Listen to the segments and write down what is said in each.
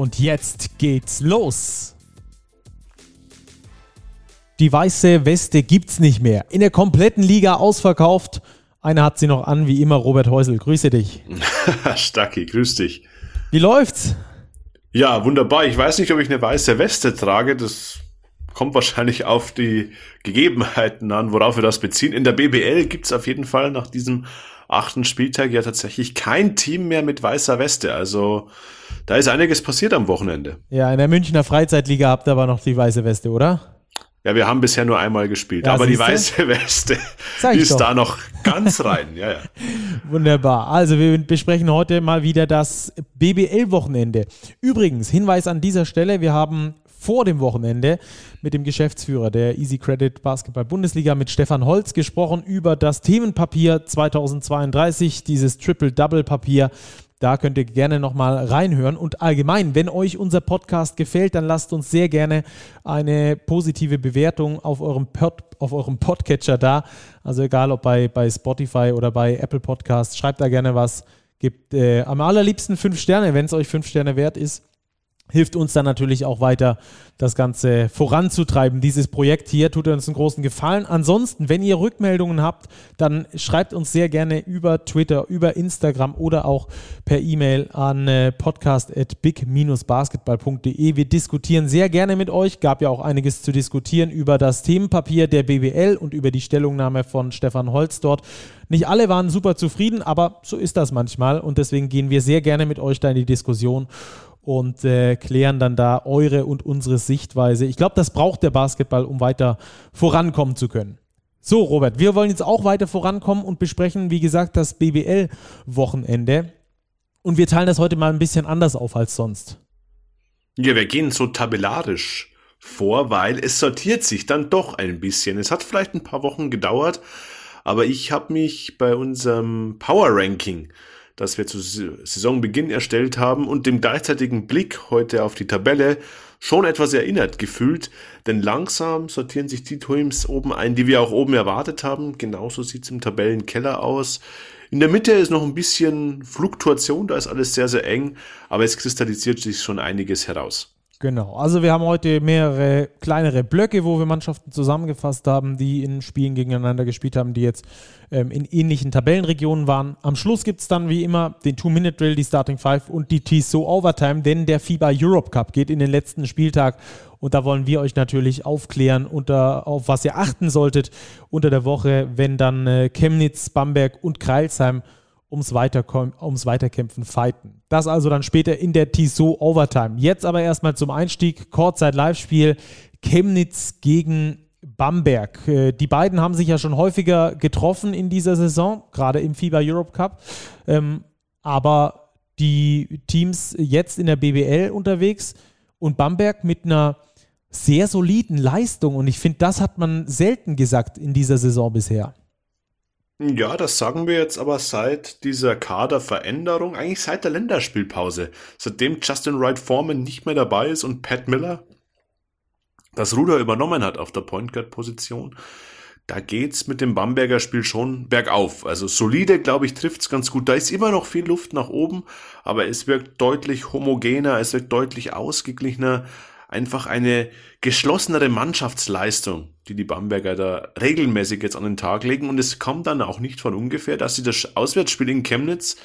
Und jetzt geht's los. Die weiße Weste gibt's nicht mehr. In der kompletten Liga ausverkauft. Einer hat sie noch an, wie immer, Robert Häusel. Grüße dich. Stacki, grüß dich. Wie läuft's? Ja, wunderbar. Ich weiß nicht, ob ich eine weiße Weste trage. Das kommt wahrscheinlich auf die Gegebenheiten an, worauf wir das beziehen. In der BBL gibt's auf jeden Fall nach diesem achten Spieltag ja tatsächlich kein Team mehr mit weißer Weste. Also da ist einiges passiert am Wochenende. Ja, in der Münchner Freizeitliga habt ihr aber noch die weiße Weste, oder? Ja, wir haben bisher nur einmal gespielt, ja, aber die weiße Weste ist doch. da noch ganz rein. Ja, ja. Wunderbar. Also wir besprechen heute mal wieder das BBL-Wochenende. Übrigens, Hinweis an dieser Stelle, wir haben vor dem Wochenende mit dem Geschäftsführer der Easy Credit Basketball Bundesliga mit Stefan Holz gesprochen über das Themenpapier 2032, dieses Triple-Double-Papier. Da könnt ihr gerne nochmal reinhören. Und allgemein, wenn euch unser Podcast gefällt, dann lasst uns sehr gerne eine positive Bewertung auf eurem, Pod, auf eurem Podcatcher da. Also egal ob bei, bei Spotify oder bei Apple Podcasts, schreibt da gerne was. Gibt äh, am allerliebsten fünf Sterne, wenn es euch fünf Sterne wert ist hilft uns dann natürlich auch weiter, das Ganze voranzutreiben. Dieses Projekt hier tut uns einen großen Gefallen. Ansonsten, wenn ihr Rückmeldungen habt, dann schreibt uns sehr gerne über Twitter, über Instagram oder auch per E-Mail an äh, podcast.big-basketball.de. Wir diskutieren sehr gerne mit euch. Gab ja auch einiges zu diskutieren über das Themenpapier der BWL und über die Stellungnahme von Stefan Holz dort. Nicht alle waren super zufrieden, aber so ist das manchmal und deswegen gehen wir sehr gerne mit euch da in die Diskussion und äh, klären dann da eure und unsere Sichtweise. Ich glaube, das braucht der Basketball, um weiter vorankommen zu können. So, Robert, wir wollen jetzt auch weiter vorankommen und besprechen, wie gesagt, das BBL-Wochenende. Und wir teilen das heute mal ein bisschen anders auf als sonst. Ja, wir gehen so tabellarisch vor, weil es sortiert sich dann doch ein bisschen. Es hat vielleicht ein paar Wochen gedauert, aber ich habe mich bei unserem Power Ranking das wir zu Saisonbeginn erstellt haben und dem gleichzeitigen Blick heute auf die Tabelle schon etwas erinnert gefühlt, denn langsam sortieren sich die Teams oben ein, die wir auch oben erwartet haben. Genauso sieht es im Tabellenkeller aus. In der Mitte ist noch ein bisschen Fluktuation, da ist alles sehr, sehr eng, aber es kristallisiert sich schon einiges heraus. Genau, also wir haben heute mehrere kleinere Blöcke, wo wir Mannschaften zusammengefasst haben, die in Spielen gegeneinander gespielt haben, die jetzt ähm, in ähnlichen Tabellenregionen waren. Am Schluss gibt es dann wie immer den Two-Minute-Drill, die Starting Five und die TSO Overtime, denn der FIBA Europe Cup geht in den letzten Spieltag und da wollen wir euch natürlich aufklären, unter, auf was ihr achten solltet unter der Woche, wenn dann äh, Chemnitz, Bamberg und Kreilsheim ums, ums Weiterkämpfen fighten. Das also dann später in der Tissot Overtime. Jetzt aber erstmal zum Einstieg, Kurzzeit-Live-Spiel Chemnitz gegen Bamberg. Äh, die beiden haben sich ja schon häufiger getroffen in dieser Saison, gerade im FIBA Europe Cup. Ähm, aber die Teams jetzt in der BBL unterwegs und Bamberg mit einer sehr soliden Leistung. Und ich finde, das hat man selten gesagt in dieser Saison bisher. Ja, das sagen wir jetzt aber seit dieser Kaderveränderung, eigentlich seit der Länderspielpause. Seitdem Justin Wright Foreman nicht mehr dabei ist und Pat Miller das Ruder übernommen hat auf der Point Guard Position, da geht's mit dem Bamberger Spiel schon bergauf. Also solide, glaube ich, trifft's ganz gut. Da ist immer noch viel Luft nach oben, aber es wirkt deutlich homogener, es wirkt deutlich ausgeglichener einfach eine geschlossenere Mannschaftsleistung, die die Bamberger da regelmäßig jetzt an den Tag legen. Und es kommt dann auch nicht von ungefähr, dass sie das Auswärtsspiel in Chemnitz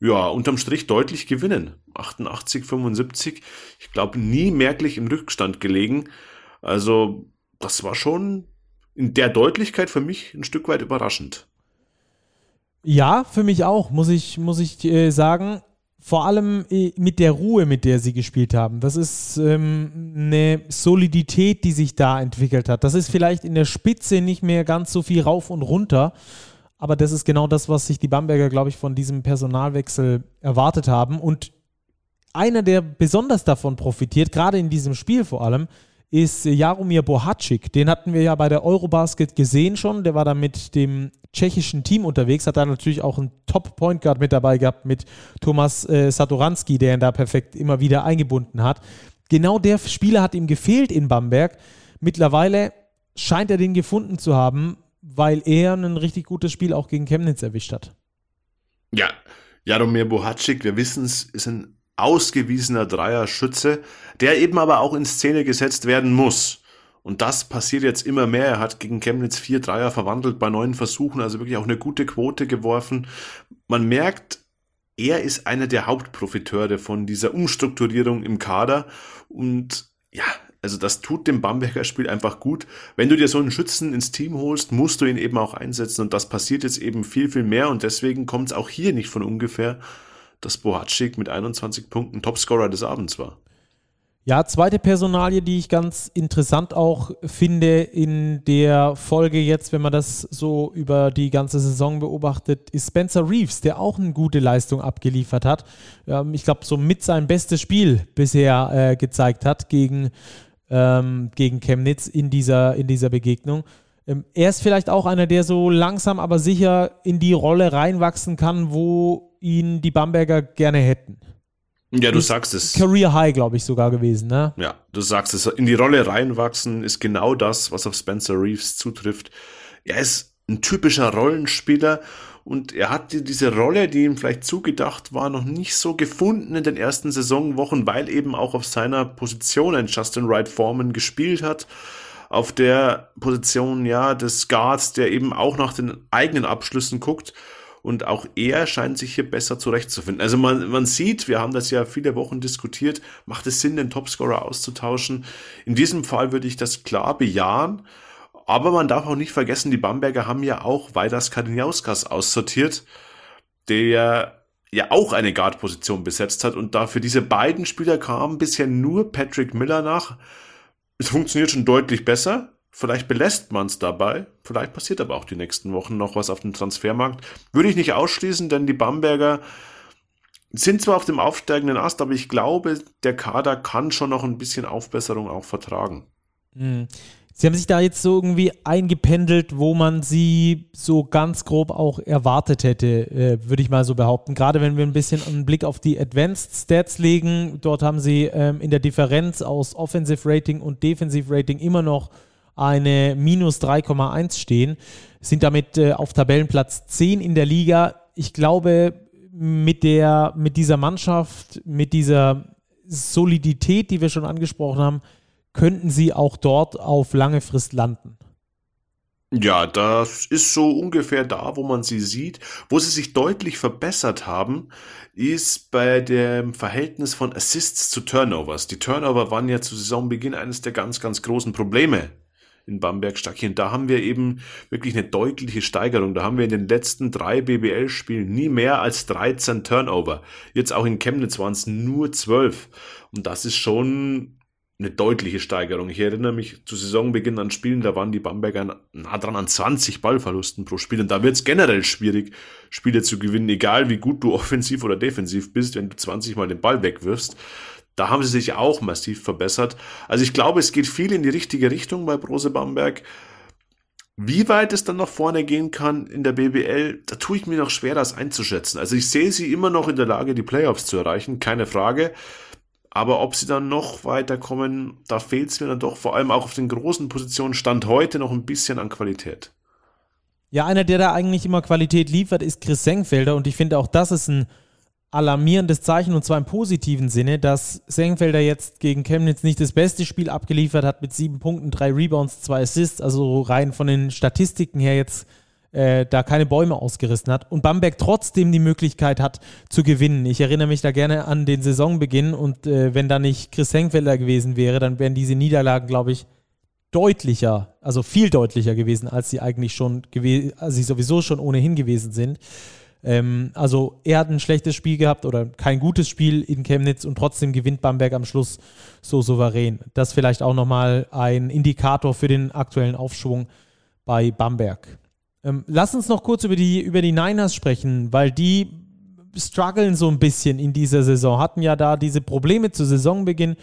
ja, unterm Strich deutlich gewinnen. 88, 75. Ich glaube, nie merklich im Rückstand gelegen. Also, das war schon in der Deutlichkeit für mich ein Stück weit überraschend. Ja, für mich auch, muss ich, muss ich äh, sagen vor allem äh, mit der Ruhe, mit der sie gespielt haben. Das ist ähm, eine Solidität, die sich da entwickelt hat. Das ist vielleicht in der Spitze nicht mehr ganz so viel rauf und runter, aber das ist genau das, was sich die Bamberger, glaube ich, von diesem Personalwechsel erwartet haben. Und einer, der besonders davon profitiert, gerade in diesem Spiel vor allem, ist Jaromir Bohacik. Den hatten wir ja bei der Eurobasket gesehen schon. Der war da mit dem tschechischen Team unterwegs, hat da natürlich auch einen Top-Point Guard mit dabei gehabt mit Thomas äh, Satoranski, der ihn da perfekt immer wieder eingebunden hat. Genau der Spieler hat ihm gefehlt in Bamberg. Mittlerweile scheint er den gefunden zu haben, weil er ein richtig gutes Spiel auch gegen Chemnitz erwischt hat. Ja, Jaromir Bohacik, wir wissen es, ist ein ausgewiesener Dreierschütze, der eben aber auch in Szene gesetzt werden muss. Und das passiert jetzt immer mehr. Er hat gegen Chemnitz vier Dreier verwandelt bei neun Versuchen, also wirklich auch eine gute Quote geworfen. Man merkt, er ist einer der Hauptprofiteure von dieser Umstrukturierung im Kader. Und ja, also das tut dem Bamberger Spiel einfach gut. Wenn du dir so einen Schützen ins Team holst, musst du ihn eben auch einsetzen. Und das passiert jetzt eben viel, viel mehr. Und deswegen kommt es auch hier nicht von ungefähr, dass Bohatschik mit 21 Punkten Topscorer des Abends war. Ja, zweite Personalie, die ich ganz interessant auch finde in der Folge jetzt, wenn man das so über die ganze Saison beobachtet, ist Spencer Reeves, der auch eine gute Leistung abgeliefert hat. Ähm, ich glaube, so mit sein bestes Spiel bisher äh, gezeigt hat gegen, ähm, gegen Chemnitz in dieser, in dieser Begegnung. Ähm, er ist vielleicht auch einer, der so langsam aber sicher in die Rolle reinwachsen kann, wo ihn die Bamberger gerne hätten. Ja, du sagst es. Career High, glaube ich, sogar gewesen, ne? Ja, du sagst es. In die Rolle reinwachsen ist genau das, was auf Spencer Reeves zutrifft. Er ist ein typischer Rollenspieler und er hat diese Rolle, die ihm vielleicht zugedacht war, noch nicht so gefunden in den ersten Saisonwochen, weil eben auch auf seiner Position ein Justin Wright Foreman gespielt hat. Auf der Position, ja, des Guards, der eben auch nach den eigenen Abschlüssen guckt und auch er scheint sich hier besser zurechtzufinden. Also man, man sieht, wir haben das ja viele Wochen diskutiert, macht es Sinn, den Topscorer auszutauschen? In diesem Fall würde ich das klar bejahen. Aber man darf auch nicht vergessen, die Bamberger haben ja auch Weiders Kadiniauskas aussortiert, der ja auch eine Guard-Position besetzt hat und da für diese beiden Spieler kam bisher nur Patrick Miller nach. Es funktioniert schon deutlich besser. Vielleicht belässt man es dabei. Vielleicht passiert aber auch die nächsten Wochen noch was auf dem Transfermarkt. Würde ich nicht ausschließen, denn die Bamberger sind zwar auf dem aufsteigenden Ast, aber ich glaube, der Kader kann schon noch ein bisschen Aufbesserung auch vertragen. Mhm. Sie haben sich da jetzt so irgendwie eingependelt, wo man sie so ganz grob auch erwartet hätte, äh, würde ich mal so behaupten. Gerade wenn wir ein bisschen einen Blick auf die Advanced Stats legen, dort haben sie ähm, in der Differenz aus Offensive Rating und Defensive Rating immer noch eine minus 3,1 stehen, sind damit äh, auf Tabellenplatz 10 in der Liga. Ich glaube, mit, der, mit dieser Mannschaft, mit dieser Solidität, die wir schon angesprochen haben, könnten sie auch dort auf lange Frist landen. Ja, das ist so ungefähr da, wo man sie sieht. Wo sie sich deutlich verbessert haben, ist bei dem Verhältnis von Assists zu Turnovers. Die Turnover waren ja zu Saisonbeginn eines der ganz, ganz großen Probleme in Bamberg Stachien. Da haben wir eben wirklich eine deutliche Steigerung. Da haben wir in den letzten drei BBL-Spielen nie mehr als 13 Turnover. Jetzt auch in Chemnitz waren es nur 12. Und das ist schon eine deutliche Steigerung. Ich erinnere mich zu Saisonbeginn an Spielen, da waren die Bamberger nah dran an 20 Ballverlusten pro Spiel. Und da wird es generell schwierig, Spiele zu gewinnen, egal wie gut du offensiv oder defensiv bist, wenn du 20 Mal den Ball wegwirfst. Da haben sie sich auch massiv verbessert. Also ich glaube, es geht viel in die richtige Richtung bei Brose Bamberg. Wie weit es dann nach vorne gehen kann in der BBL, da tue ich mir noch schwer, das einzuschätzen. Also ich sehe sie immer noch in der Lage, die Playoffs zu erreichen, keine Frage. Aber ob sie dann noch weiterkommen, da fehlt es mir dann doch vor allem auch auf den großen Positionen Stand heute noch ein bisschen an Qualität. Ja, einer, der da eigentlich immer Qualität liefert, ist Chris Senkfelder und ich finde auch das ist ein alarmierendes Zeichen und zwar im positiven Sinne, dass Senkfelder jetzt gegen Chemnitz nicht das beste Spiel abgeliefert hat mit sieben Punkten, drei Rebounds, zwei Assists, also rein von den Statistiken her jetzt äh, da keine Bäume ausgerissen hat und Bamberg trotzdem die Möglichkeit hat zu gewinnen. Ich erinnere mich da gerne an den Saisonbeginn und äh, wenn da nicht Chris Senkfelder gewesen wäre, dann wären diese Niederlagen, glaube ich, deutlicher, also viel deutlicher gewesen, als sie eigentlich schon gewesen, als sie sowieso schon ohnehin gewesen sind. Ähm, also er hat ein schlechtes Spiel gehabt oder kein gutes Spiel in Chemnitz und trotzdem gewinnt Bamberg am Schluss so souverän. Das vielleicht auch nochmal ein Indikator für den aktuellen Aufschwung bei Bamberg. Ähm, lass uns noch kurz über die, über die Niners sprechen, weil die strugglen so ein bisschen in dieser Saison, hatten ja da diese Probleme zu Saisonbeginn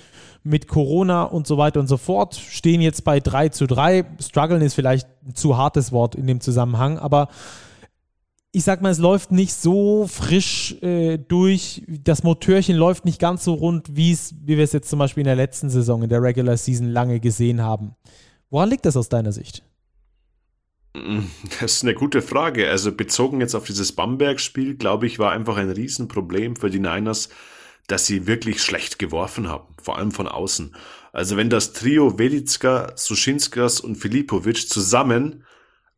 mit Corona und so weiter und so fort, stehen jetzt bei 3 zu 3. Strugglen ist vielleicht ein zu hartes Wort in dem Zusammenhang, aber ich sag mal, es läuft nicht so frisch äh, durch. Das Motörchen läuft nicht ganz so rund, wie wir es jetzt zum Beispiel in der letzten Saison, in der Regular Season lange gesehen haben. Woran liegt das aus deiner Sicht? Das ist eine gute Frage. Also bezogen jetzt auf dieses Bamberg-Spiel, glaube ich, war einfach ein Riesenproblem für die Niners, dass sie wirklich schlecht geworfen haben, vor allem von außen. Also wenn das Trio Velitska, Suschinskas und Filipovic zusammen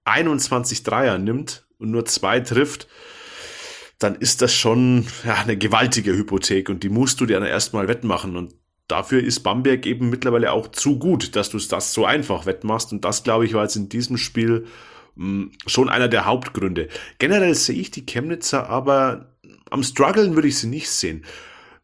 21 Dreier nimmt und nur zwei trifft, dann ist das schon ja, eine gewaltige Hypothek und die musst du dir dann erstmal wettmachen. Und dafür ist Bamberg eben mittlerweile auch zu gut, dass du das so einfach wettmachst. Und das, glaube ich, war jetzt in diesem Spiel mh, hm, schon einer der Hauptgründe. Generell sehe ich die Chemnitzer aber am Struggeln würde ich sie nicht sehen.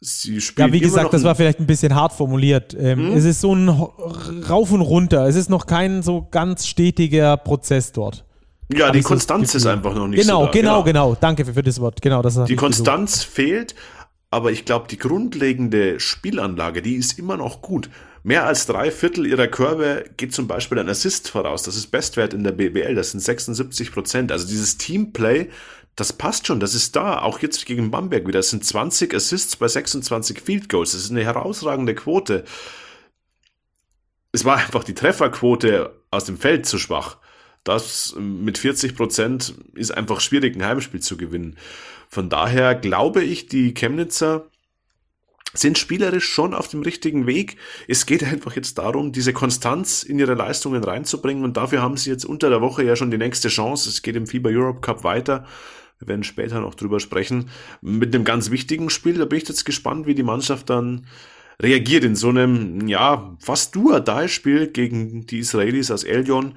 Sie ja, wie gesagt, das war vielleicht ein bisschen hart formuliert. Ähm, hm? Es ist so ein Rauf und runter. Es ist noch kein so ganz stetiger Prozess dort. Ja, die Konstanz ist einfach noch nicht genau, so da. Genau, genau, genau. Danke für, für das Wort. Genau, das die Konstanz gesucht. fehlt, aber ich glaube, die grundlegende Spielanlage, die ist immer noch gut. Mehr als drei Viertel ihrer Körbe geht zum Beispiel ein Assist voraus. Das ist Bestwert in der BBL. Das sind 76 Prozent. Also dieses Teamplay, das passt schon. Das ist da. Auch jetzt gegen Bamberg wieder. Das sind 20 Assists bei 26 Field Goals. Das ist eine herausragende Quote. Es war einfach die Trefferquote aus dem Feld zu schwach. Das mit 40 Prozent ist einfach schwierig, ein Heimspiel zu gewinnen. Von daher glaube ich, die Chemnitzer sind spielerisch schon auf dem richtigen Weg. Es geht einfach jetzt darum, diese Konstanz in ihre Leistungen reinzubringen und dafür haben sie jetzt unter der Woche ja schon die nächste Chance. Es geht im FIBA Europe Cup weiter. Wir werden später noch drüber sprechen. Mit einem ganz wichtigen Spiel, da bin ich jetzt gespannt, wie die Mannschaft dann reagiert in so einem, ja, fast Duodai-Spiel gegen die Israelis aus Elyon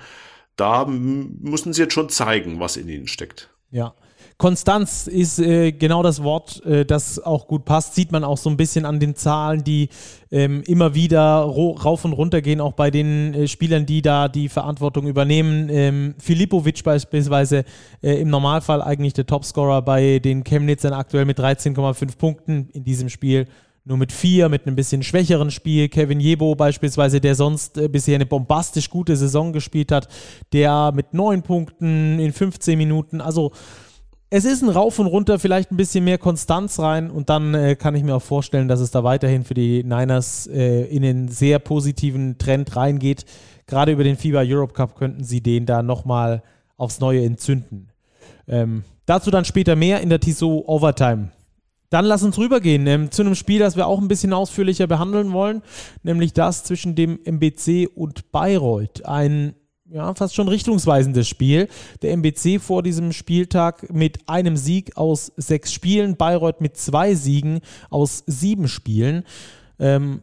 da müssen sie jetzt schon zeigen, was in ihnen steckt. Ja. Konstanz ist äh, genau das Wort, äh, das auch gut passt. Sieht man auch so ein bisschen an den Zahlen, die ähm, immer wieder rauf und runter gehen, auch bei den äh, Spielern, die da die Verantwortung übernehmen. Ähm, Filipovic beispielsweise äh, im Normalfall eigentlich der Topscorer bei den Chemnitzern aktuell mit 13,5 Punkten in diesem Spiel nur mit vier, mit einem bisschen schwächeren Spiel. Kevin Jebo beispielsweise, der sonst äh, bisher eine bombastisch gute Saison gespielt hat, der mit neun Punkten in 15 Minuten, also es ist ein Rauf und Runter, vielleicht ein bisschen mehr Konstanz rein und dann äh, kann ich mir auch vorstellen, dass es da weiterhin für die Niners äh, in den sehr positiven Trend reingeht. Gerade über den FIBA Europe Cup könnten sie den da nochmal aufs Neue entzünden. Ähm, dazu dann später mehr in der Tissot Overtime. Dann lass uns rübergehen ähm, zu einem Spiel, das wir auch ein bisschen ausführlicher behandeln wollen, nämlich das zwischen dem MBC und Bayreuth. Ein ja, fast schon richtungsweisendes Spiel. Der MBC vor diesem Spieltag mit einem Sieg aus sechs Spielen, Bayreuth mit zwei Siegen aus sieben Spielen. Ähm,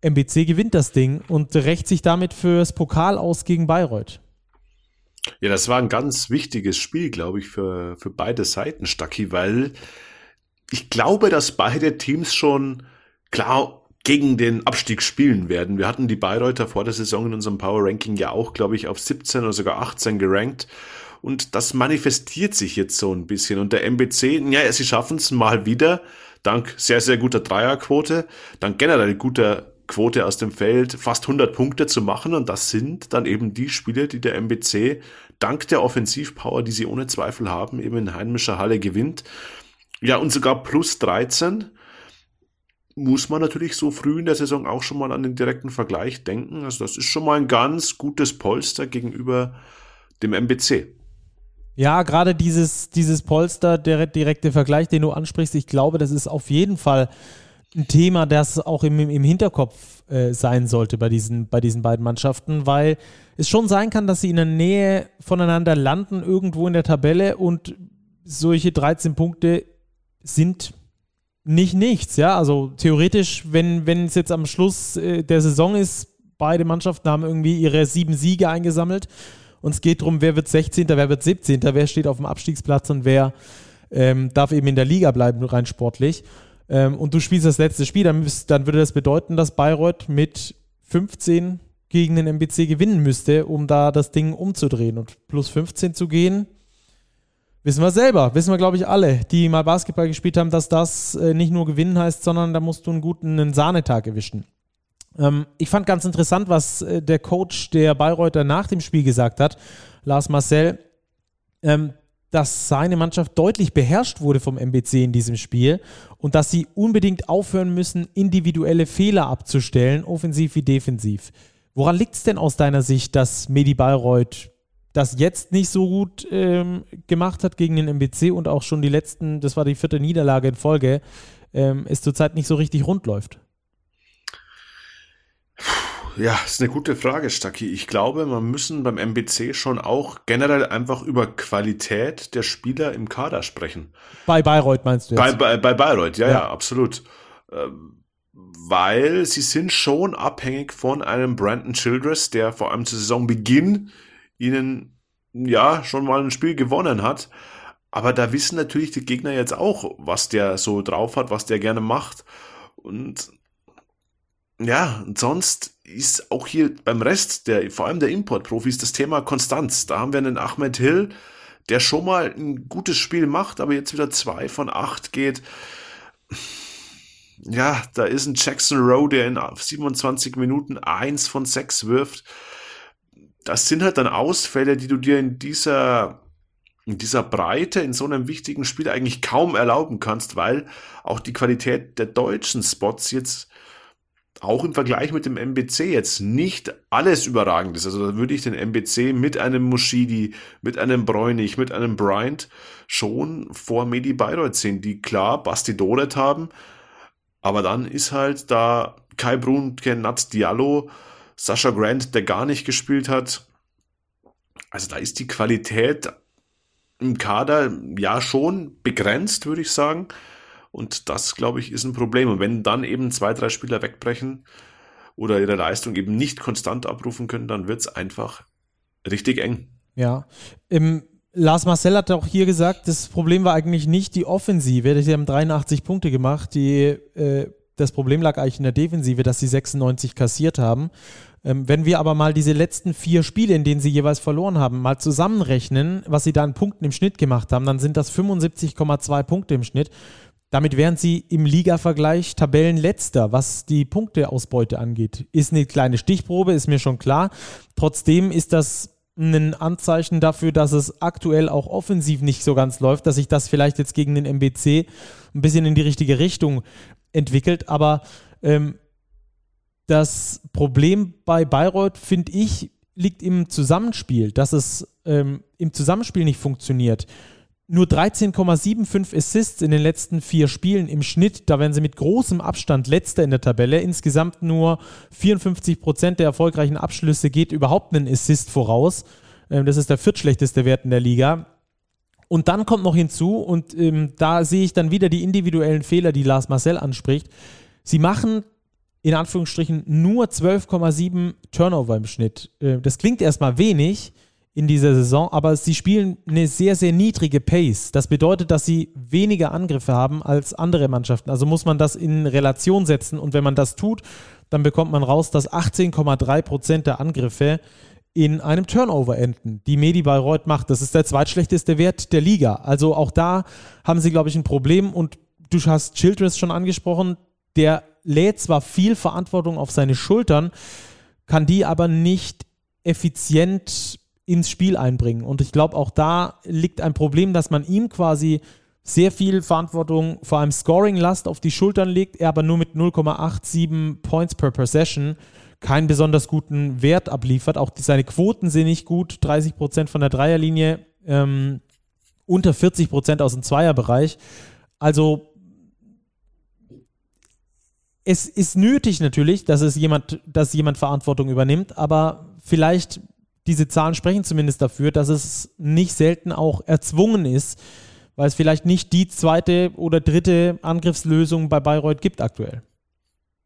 MBC gewinnt das Ding und rächt sich damit fürs Pokal aus gegen Bayreuth. Ja, das war ein ganz wichtiges Spiel, glaube ich, für, für beide Seiten, Stacki, weil ich glaube, dass beide Teams schon klar gegen den Abstieg spielen werden. Wir hatten die Bayreuther vor der Saison in unserem Power Ranking ja auch, glaube ich, auf 17 oder sogar 18 gerankt. Und das manifestiert sich jetzt so ein bisschen. Und der MBC, ja, sie schaffen es mal wieder, dank sehr, sehr guter Dreierquote, dank generell guter Quote aus dem Feld, fast 100 Punkte zu machen. Und das sind dann eben die Spiele, die der MBC dank der Offensivpower, die sie ohne Zweifel haben, eben in heimischer Halle gewinnt. Ja, und sogar plus 13 muss man natürlich so früh in der Saison auch schon mal an den direkten Vergleich denken. Also das ist schon mal ein ganz gutes Polster gegenüber dem MBC. Ja, gerade dieses, dieses Polster, der direkte Vergleich, den du ansprichst, ich glaube, das ist auf jeden Fall ein Thema, das auch im, im Hinterkopf äh, sein sollte bei diesen, bei diesen beiden Mannschaften, weil es schon sein kann, dass sie in der Nähe voneinander landen, irgendwo in der Tabelle und solche 13 Punkte sind nicht nichts, ja. Also theoretisch, wenn, es jetzt am Schluss äh, der Saison ist, beide Mannschaften haben irgendwie ihre sieben Siege eingesammelt und es geht darum, wer wird 16., wer wird 17., wer steht auf dem Abstiegsplatz und wer ähm, darf eben in der Liga bleiben, rein sportlich. Ähm, und du spielst das letzte Spiel, dann, dann würde das bedeuten, dass Bayreuth mit 15 gegen den MBC gewinnen müsste, um da das Ding umzudrehen. Und plus 15 zu gehen, Wissen wir selber, wissen wir, glaube ich, alle, die mal Basketball gespielt haben, dass das äh, nicht nur gewinnen heißt, sondern da musst du einen guten einen Sahnetag erwischen. Ähm, ich fand ganz interessant, was äh, der Coach der Bayreuther nach dem Spiel gesagt hat, Lars Marcel, ähm, dass seine Mannschaft deutlich beherrscht wurde vom MBC in diesem Spiel und dass sie unbedingt aufhören müssen, individuelle Fehler abzustellen, offensiv wie defensiv. Woran liegt es denn aus deiner Sicht, dass Medi Bayreuth das jetzt nicht so gut ähm, gemacht hat gegen den MBC und auch schon die letzten, das war die vierte Niederlage in Folge, ähm, es zurzeit nicht so richtig rund läuft? Ja, ist eine gute Frage, Stacki. Ich glaube, man müssen beim MBC schon auch generell einfach über Qualität der Spieler im Kader sprechen. Bei Bayreuth meinst du jetzt? Bei, bei, bei Bayreuth, ja, ja, ja absolut. Ähm, weil sie sind schon abhängig von einem Brandon Childress, der vor allem zu Saisonbeginn ihnen ja schon mal ein Spiel gewonnen hat. Aber da wissen natürlich die Gegner jetzt auch, was der so drauf hat, was der gerne macht. Und ja, und sonst ist auch hier beim Rest, der, vor allem der Importprofis, das Thema Konstanz. Da haben wir einen Ahmed Hill, der schon mal ein gutes Spiel macht, aber jetzt wieder zwei von acht geht. Ja, da ist ein Jackson Rowe, der in 27 Minuten eins von sechs wirft das sind halt dann Ausfälle, die du dir in dieser, in dieser Breite, in so einem wichtigen Spiel eigentlich kaum erlauben kannst, weil auch die Qualität der deutschen Spots jetzt auch im Vergleich mit dem MBC jetzt nicht alles überragend ist. Also da würde ich den MBC mit einem Mushidi, mit einem Bräunig, mit einem Bryant schon vor Medi Bayreuth sehen, die klar Basti Doret haben, aber dann ist halt da Kai Brun, Nat Diallo, Sascha Grant, der gar nicht gespielt hat. Also da ist die Qualität im Kader ja schon begrenzt, würde ich sagen. Und das, glaube ich, ist ein Problem. Und wenn dann eben zwei, drei Spieler wegbrechen oder ihre Leistung eben nicht konstant abrufen können, dann wird es einfach richtig eng. Ja. Im Lars Marcel hat auch hier gesagt, das Problem war eigentlich nicht die Offensive. Sie haben 83 Punkte gemacht. Die, äh, das Problem lag eigentlich in der Defensive, dass sie 96 kassiert haben. Ähm, wenn wir aber mal diese letzten vier Spiele, in denen sie jeweils verloren haben, mal zusammenrechnen, was sie da an Punkten im Schnitt gemacht haben, dann sind das 75,2 Punkte im Schnitt. Damit wären sie im Liga-Vergleich Tabellenletzter, was die Punkteausbeute angeht. Ist eine kleine Stichprobe, ist mir schon klar. Trotzdem ist das ein Anzeichen dafür, dass es aktuell auch offensiv nicht so ganz läuft, dass sich das vielleicht jetzt gegen den MBC ein bisschen in die richtige Richtung entwickelt. Aber ähm, das Problem bei Bayreuth, finde ich, liegt im Zusammenspiel, dass es ähm, im Zusammenspiel nicht funktioniert. Nur 13,75 Assists in den letzten vier Spielen im Schnitt. Da werden sie mit großem Abstand letzter in der Tabelle. Insgesamt nur 54 Prozent der erfolgreichen Abschlüsse geht überhaupt einen Assist voraus. Ähm, das ist der viertschlechteste Wert in der Liga. Und dann kommt noch hinzu, und ähm, da sehe ich dann wieder die individuellen Fehler, die Lars Marcel anspricht. Sie machen in Anführungsstrichen nur 12,7 Turnover im Schnitt. Äh, das klingt erstmal wenig in dieser Saison, aber sie spielen eine sehr, sehr niedrige Pace. Das bedeutet, dass sie weniger Angriffe haben als andere Mannschaften. Also muss man das in Relation setzen und wenn man das tut, dann bekommt man raus, dass 18,3 Prozent der Angriffe in einem Turnover enden, die Medi Bayreuth macht. Das ist der zweitschlechteste Wert der Liga. Also auch da haben sie, glaube ich, ein Problem und du hast Childress schon angesprochen, der lädt zwar viel Verantwortung auf seine Schultern, kann die aber nicht effizient ins Spiel einbringen. Und ich glaube, auch da liegt ein Problem, dass man ihm quasi sehr viel Verantwortung, vor allem Scoring-Last, auf die Schultern legt, er aber nur mit 0,87 Points per Possession keinen besonders guten Wert abliefert. Auch die, seine Quoten sind nicht gut, 30 Prozent von der Dreierlinie, ähm, unter 40 Prozent aus dem Zweierbereich. Also es ist nötig natürlich, dass es jemand, dass jemand Verantwortung übernimmt, aber vielleicht diese Zahlen sprechen zumindest dafür, dass es nicht selten auch erzwungen ist, weil es vielleicht nicht die zweite oder dritte Angriffslösung bei Bayreuth gibt aktuell.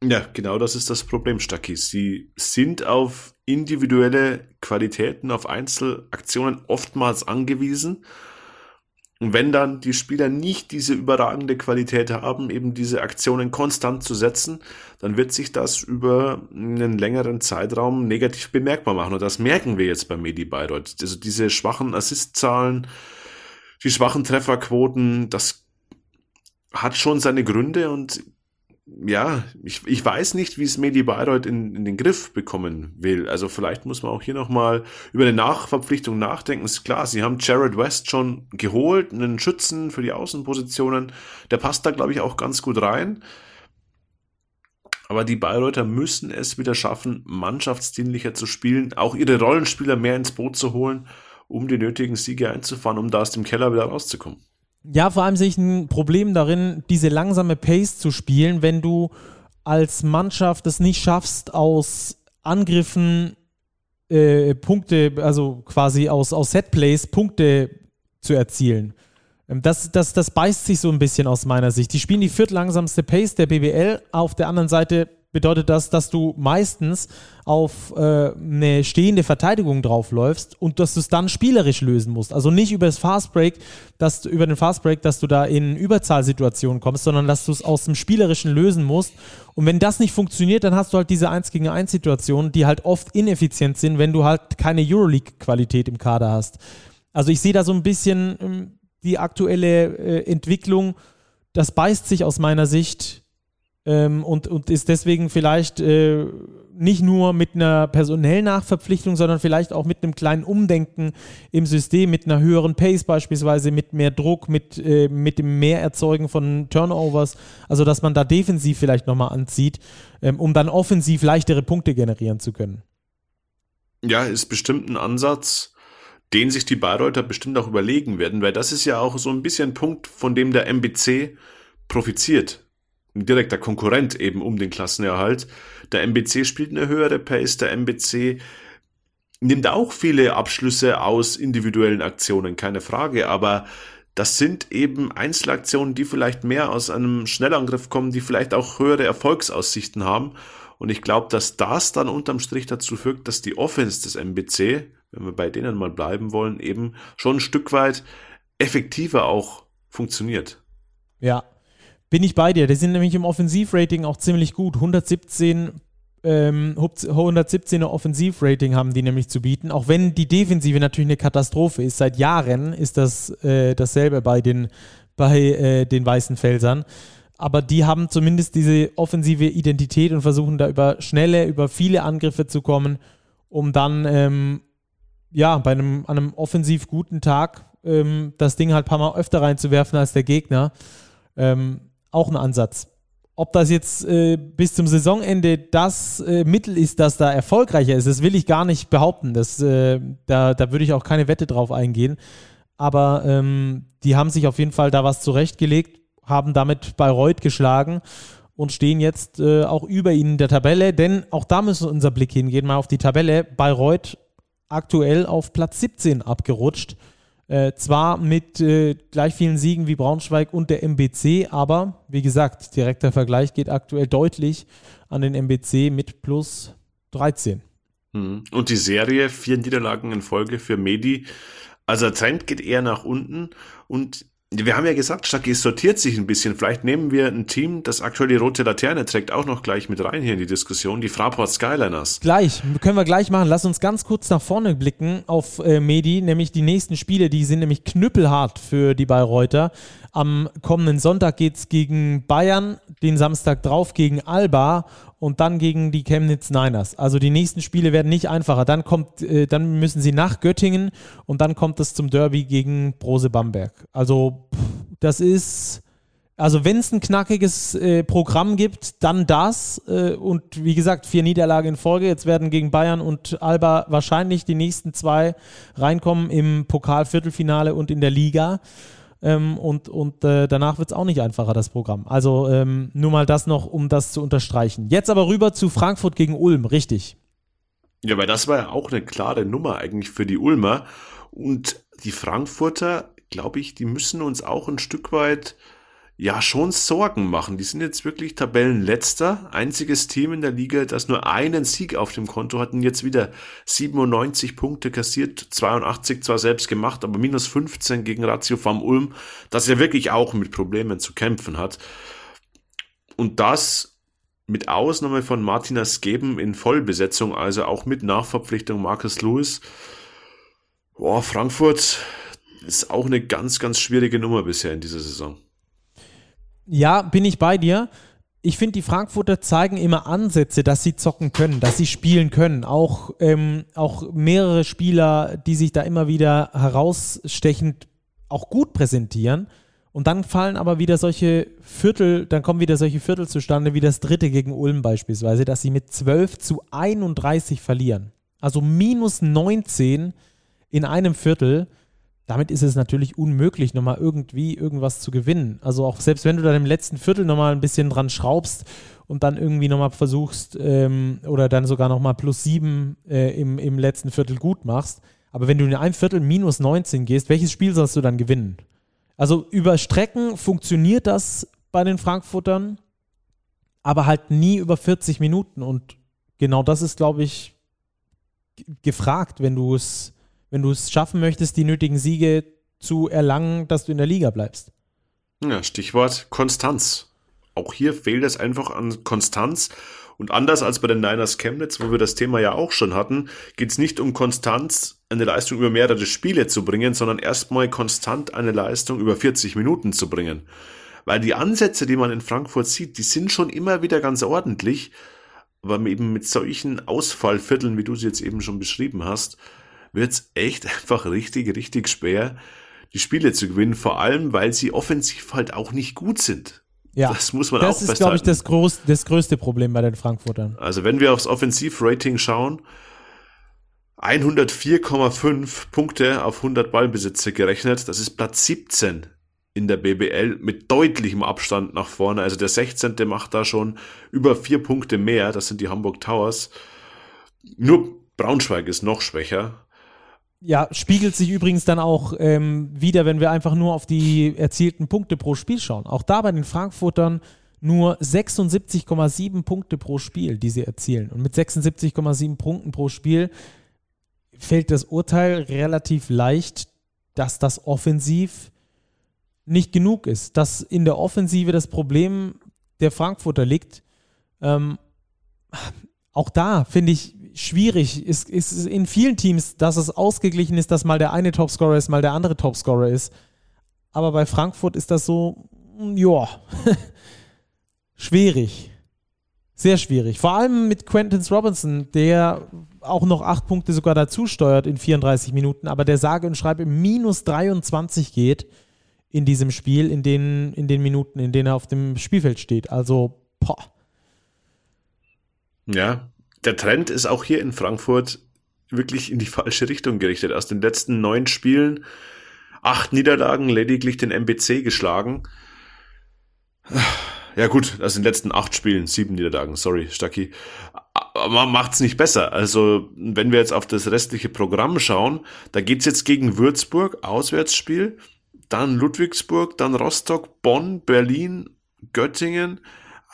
Ja, genau das ist das Problem, Stacki. Sie sind auf individuelle Qualitäten, auf Einzelaktionen oftmals angewiesen und wenn dann die Spieler nicht diese überragende Qualität haben, eben diese Aktionen konstant zu setzen, dann wird sich das über einen längeren Zeitraum negativ bemerkbar machen. Und das merken wir jetzt bei Medi Bayreuth. Also diese schwachen Assistzahlen, die schwachen Trefferquoten, das hat schon seine Gründe und ja, ich, ich weiß nicht, wie es Medi Bayreuth in, in den Griff bekommen will. Also vielleicht muss man auch hier nochmal über eine Nachverpflichtung nachdenken. Ist klar, sie haben Jared West schon geholt, einen Schützen für die Außenpositionen. Der passt da, glaube ich, auch ganz gut rein. Aber die Bayreuther müssen es wieder schaffen, mannschaftsdienlicher zu spielen, auch ihre Rollenspieler mehr ins Boot zu holen, um die nötigen Siege einzufahren, um da aus dem Keller wieder rauszukommen. Ja, vor allem sehe ich ein Problem darin, diese langsame Pace zu spielen, wenn du als Mannschaft es nicht schaffst, aus Angriffen äh, Punkte, also quasi aus, aus Setplays Punkte zu erzielen. Ähm, das, das, das beißt sich so ein bisschen aus meiner Sicht. Die spielen die viertlangsamste Pace der BBL. Auf der anderen Seite bedeutet das, dass du meistens auf äh, eine stehende Verteidigung draufläufst und dass du es dann spielerisch lösen musst. Also nicht über das Fastbreak, dass du, über den Fastbreak, dass du da in Überzahlsituationen kommst, sondern dass du es aus dem Spielerischen lösen musst. Und wenn das nicht funktioniert, dann hast du halt diese 1 gegen 1 Situationen, die halt oft ineffizient sind, wenn du halt keine Euroleague-Qualität im Kader hast. Also ich sehe da so ein bisschen ähm, die aktuelle äh, Entwicklung, das beißt sich aus meiner Sicht ähm, und, und ist deswegen vielleicht äh, nicht nur mit einer personellen Nachverpflichtung, sondern vielleicht auch mit einem kleinen Umdenken im System, mit einer höheren Pace beispielsweise, mit mehr Druck, mit, äh, mit dem Mehrerzeugen von Turnovers, also dass man da defensiv vielleicht nochmal anzieht, ähm, um dann offensiv leichtere Punkte generieren zu können. Ja, ist bestimmt ein Ansatz, den sich die Bayreuther bestimmt auch überlegen werden, weil das ist ja auch so ein bisschen ein Punkt, von dem der MBC profitiert direkter Konkurrent eben um den Klassenerhalt. Der MBC spielt eine höhere Pace, der MBC nimmt auch viele Abschlüsse aus individuellen Aktionen, keine Frage, aber das sind eben Einzelaktionen, die vielleicht mehr aus einem Schnellangriff kommen, die vielleicht auch höhere Erfolgsaussichten haben. Und ich glaube, dass das dann unterm Strich dazu führt, dass die Offense des MBC, wenn wir bei denen mal bleiben wollen, eben schon ein Stück weit effektiver auch funktioniert. Ja, bin ich bei dir. Die sind nämlich im Offensivrating auch ziemlich gut. 117 ähm, 117er Offensivrating haben die nämlich zu bieten, auch wenn die Defensive natürlich eine Katastrophe ist. Seit Jahren ist das äh, dasselbe bei den, bei, äh, den weißen Felsern. Aber die haben zumindest diese offensive Identität und versuchen da über schnelle, über viele Angriffe zu kommen, um dann ähm, ja, bei einem, an einem offensiv guten Tag ähm, das Ding halt ein paar Mal öfter reinzuwerfen als der Gegner. Ähm, auch ein Ansatz. Ob das jetzt äh, bis zum Saisonende das äh, Mittel ist, das da erfolgreicher ist, das will ich gar nicht behaupten. Das, äh, da, da würde ich auch keine Wette drauf eingehen. Aber ähm, die haben sich auf jeden Fall da was zurechtgelegt, haben damit Bayreuth geschlagen und stehen jetzt äh, auch über ihnen in der Tabelle. Denn auch da müssen unser Blick hingehen, mal auf die Tabelle. Bayreuth aktuell auf Platz 17 abgerutscht. Äh, zwar mit äh, gleich vielen Siegen wie Braunschweig und der MBC, aber wie gesagt, direkter Vergleich geht aktuell deutlich an den MBC mit plus 13. Hm. Und die Serie, vier Niederlagen in Folge für Medi. Also der Trend geht eher nach unten und wir haben ja gesagt, Stucky sortiert sich ein bisschen. Vielleicht nehmen wir ein Team, das aktuell die rote Laterne trägt, auch noch gleich mit rein hier in die Diskussion, die Fraport Skyliners. Gleich, können wir gleich machen. Lass uns ganz kurz nach vorne blicken auf äh, Medi, nämlich die nächsten Spiele, die sind nämlich knüppelhart für die Bayreuther. Am kommenden Sonntag geht es gegen Bayern, den Samstag drauf gegen Alba und dann gegen die Chemnitz Niners. Also die nächsten Spiele werden nicht einfacher. Dann kommt, äh, dann müssen sie nach Göttingen und dann kommt es zum Derby gegen Brose Bamberg. Also pff, das ist, also wenn es ein knackiges äh, Programm gibt, dann das. Äh, und wie gesagt, vier Niederlagen in Folge. Jetzt werden gegen Bayern und Alba wahrscheinlich die nächsten zwei reinkommen im Pokalviertelfinale und in der Liga. Ähm, und und äh, danach wird es auch nicht einfacher, das Programm. Also ähm, nur mal das noch, um das zu unterstreichen. Jetzt aber rüber zu Frankfurt gegen Ulm, richtig. Ja, weil das war ja auch eine klare Nummer eigentlich für die Ulmer. Und die Frankfurter, glaube ich, die müssen uns auch ein Stück weit ja schon Sorgen machen. Die sind jetzt wirklich Tabellenletzter, einziges Team in der Liga, das nur einen Sieg auf dem Konto hatten, jetzt wieder 97 Punkte kassiert, 82 zwar selbst gemacht, aber minus 15 gegen Ratio vom Ulm, das ja wirklich auch mit Problemen zu kämpfen hat. Und das mit Ausnahme von Martina Skeben in Vollbesetzung, also auch mit Nachverpflichtung Marcus Lewis. Boah, Frankfurt ist auch eine ganz, ganz schwierige Nummer bisher in dieser Saison. Ja, bin ich bei dir. Ich finde, die Frankfurter zeigen immer Ansätze, dass sie zocken können, dass sie spielen können. Auch, ähm, auch mehrere Spieler, die sich da immer wieder herausstechend auch gut präsentieren. Und dann fallen aber wieder solche Viertel, dann kommen wieder solche Viertel zustande, wie das dritte gegen Ulm beispielsweise, dass sie mit 12 zu 31 verlieren. Also minus 19 in einem Viertel damit ist es natürlich unmöglich, nochmal irgendwie irgendwas zu gewinnen. Also auch selbst wenn du dann im letzten Viertel nochmal ein bisschen dran schraubst und dann irgendwie nochmal versuchst ähm, oder dann sogar nochmal plus sieben äh, im, im letzten Viertel gut machst, aber wenn du in einem Viertel minus 19 gehst, welches Spiel sollst du dann gewinnen? Also über Strecken funktioniert das bei den Frankfurtern, aber halt nie über 40 Minuten und genau das ist, glaube ich, gefragt, wenn du es wenn du es schaffen möchtest, die nötigen Siege zu erlangen, dass du in der Liga bleibst. Ja, Stichwort Konstanz. Auch hier fehlt es einfach an Konstanz. Und anders als bei den Niners Chemnitz, wo wir das Thema ja auch schon hatten, geht es nicht um Konstanz, eine Leistung über mehrere Spiele zu bringen, sondern erstmal konstant eine Leistung über 40 Minuten zu bringen. Weil die Ansätze, die man in Frankfurt sieht, die sind schon immer wieder ganz ordentlich, aber eben mit solchen Ausfallvierteln, wie du sie jetzt eben schon beschrieben hast, wird es echt einfach richtig, richtig schwer, die Spiele zu gewinnen, vor allem, weil sie offensiv halt auch nicht gut sind. Ja, das muss man das auch Das ist, glaube ich, das, groß, das größte Problem bei den Frankfurtern. Also wenn wir aufs Offensivrating schauen, 104,5 Punkte auf 100 Ballbesitzer gerechnet, das ist Platz 17 in der BBL mit deutlichem Abstand nach vorne. Also der 16. macht da schon über vier Punkte mehr, das sind die Hamburg Towers. Nur Braunschweig ist noch schwächer. Ja, spiegelt sich übrigens dann auch ähm, wieder, wenn wir einfach nur auf die erzielten Punkte pro Spiel schauen. Auch da bei den Frankfurtern nur 76,7 Punkte pro Spiel, die sie erzielen. Und mit 76,7 Punkten pro Spiel fällt das Urteil relativ leicht, dass das offensiv nicht genug ist. Dass in der Offensive das Problem der Frankfurter liegt. Ähm, auch da finde ich, schwierig. Es ist, in vielen Teams, dass es ausgeglichen ist, dass mal der eine Topscorer ist, mal der andere Topscorer ist. Aber bei Frankfurt ist das so, mm, ja, schwierig. Sehr schwierig. Vor allem mit Quentin Robinson, der auch noch acht Punkte sogar dazu steuert in 34 Minuten, aber der sage und schreibe minus 23 geht in diesem Spiel, in den, in den Minuten, in denen er auf dem Spielfeld steht. Also, boah. Ja, der Trend ist auch hier in Frankfurt wirklich in die falsche Richtung gerichtet. Aus den letzten neun Spielen acht Niederlagen, lediglich den MBC geschlagen. Ja gut, aus den letzten acht Spielen sieben Niederlagen, sorry, Stacki. Aber macht's nicht besser. Also, wenn wir jetzt auf das restliche Programm schauen, da geht's jetzt gegen Würzburg, Auswärtsspiel, dann Ludwigsburg, dann Rostock, Bonn, Berlin, Göttingen,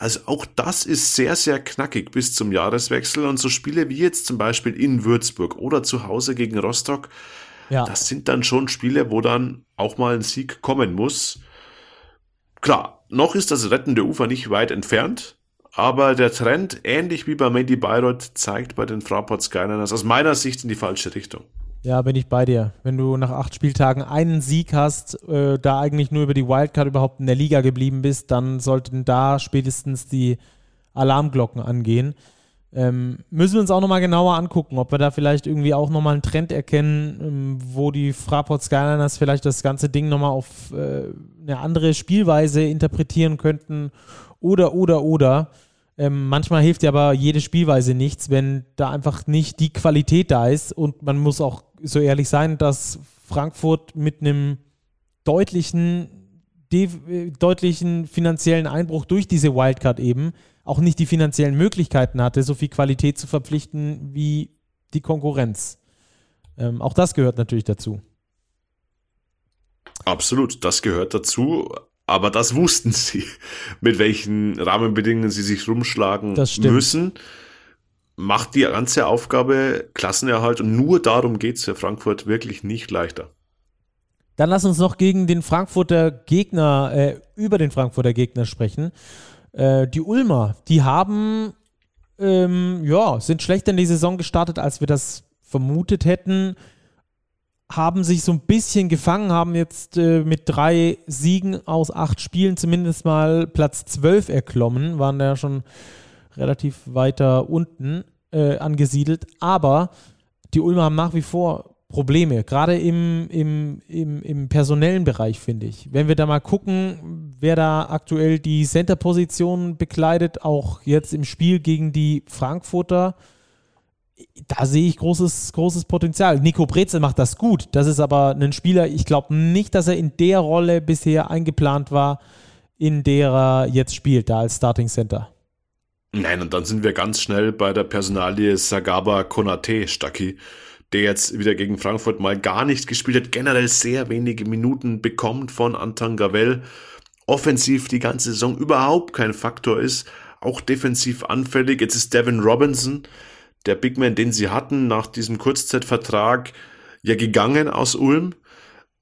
also auch das ist sehr, sehr knackig bis zum Jahreswechsel. Und so Spiele wie jetzt zum Beispiel in Würzburg oder zu Hause gegen Rostock, ja. das sind dann schon Spiele, wo dann auch mal ein Sieg kommen muss. Klar, noch ist das rettende Ufer nicht weit entfernt, aber der Trend, ähnlich wie bei Mandy Bayreuth, zeigt bei den Fraport Skyliners aus meiner Sicht in die falsche Richtung. Ja, bin ich bei dir. Wenn du nach acht Spieltagen einen Sieg hast, äh, da eigentlich nur über die Wildcard überhaupt in der Liga geblieben bist, dann sollten da spätestens die Alarmglocken angehen. Ähm, müssen wir uns auch nochmal genauer angucken, ob wir da vielleicht irgendwie auch nochmal einen Trend erkennen, ähm, wo die Fraport Skyliners vielleicht das ganze Ding nochmal auf äh, eine andere Spielweise interpretieren könnten. Oder, oder, oder. Ähm, manchmal hilft ja aber jede Spielweise nichts, wenn da einfach nicht die Qualität da ist. Und man muss auch so ehrlich sein, dass Frankfurt mit einem deutlichen, deutlichen finanziellen Einbruch durch diese Wildcard eben auch nicht die finanziellen Möglichkeiten hatte, so viel Qualität zu verpflichten wie die Konkurrenz. Ähm, auch das gehört natürlich dazu. Absolut, das gehört dazu. Aber das wussten sie, mit welchen Rahmenbedingungen sie sich rumschlagen müssen. Macht die ganze Aufgabe Klassenerhalt und nur darum geht es für Frankfurt wirklich nicht leichter. Dann lass uns noch gegen den Frankfurter Gegner, äh, über den Frankfurter Gegner sprechen. Äh, die Ulmer, die haben, ähm, ja, sind schlechter in die Saison gestartet, als wir das vermutet hätten haben sich so ein bisschen gefangen, haben jetzt äh, mit drei Siegen aus acht Spielen zumindest mal Platz 12 erklommen, waren da ja schon relativ weiter unten äh, angesiedelt. Aber die Ulmer haben nach wie vor Probleme, gerade im, im, im, im personellen Bereich, finde ich. Wenn wir da mal gucken, wer da aktuell die Center-Position bekleidet, auch jetzt im Spiel gegen die Frankfurter, da sehe ich großes, großes Potenzial. Nico Brezel macht das gut. Das ist aber ein Spieler, ich glaube nicht, dass er in der Rolle bisher eingeplant war, in der er jetzt spielt, da als Starting Center. Nein, und dann sind wir ganz schnell bei der Personalie Sagaba Konate, Stacki, der jetzt wieder gegen Frankfurt mal gar nicht gespielt hat, generell sehr wenige Minuten bekommt von Anton Gavel, offensiv die ganze Saison überhaupt kein Faktor ist, auch defensiv anfällig. Jetzt ist Devin Robinson, der Big Man, den sie hatten nach diesem Kurzzeitvertrag, ja gegangen aus Ulm.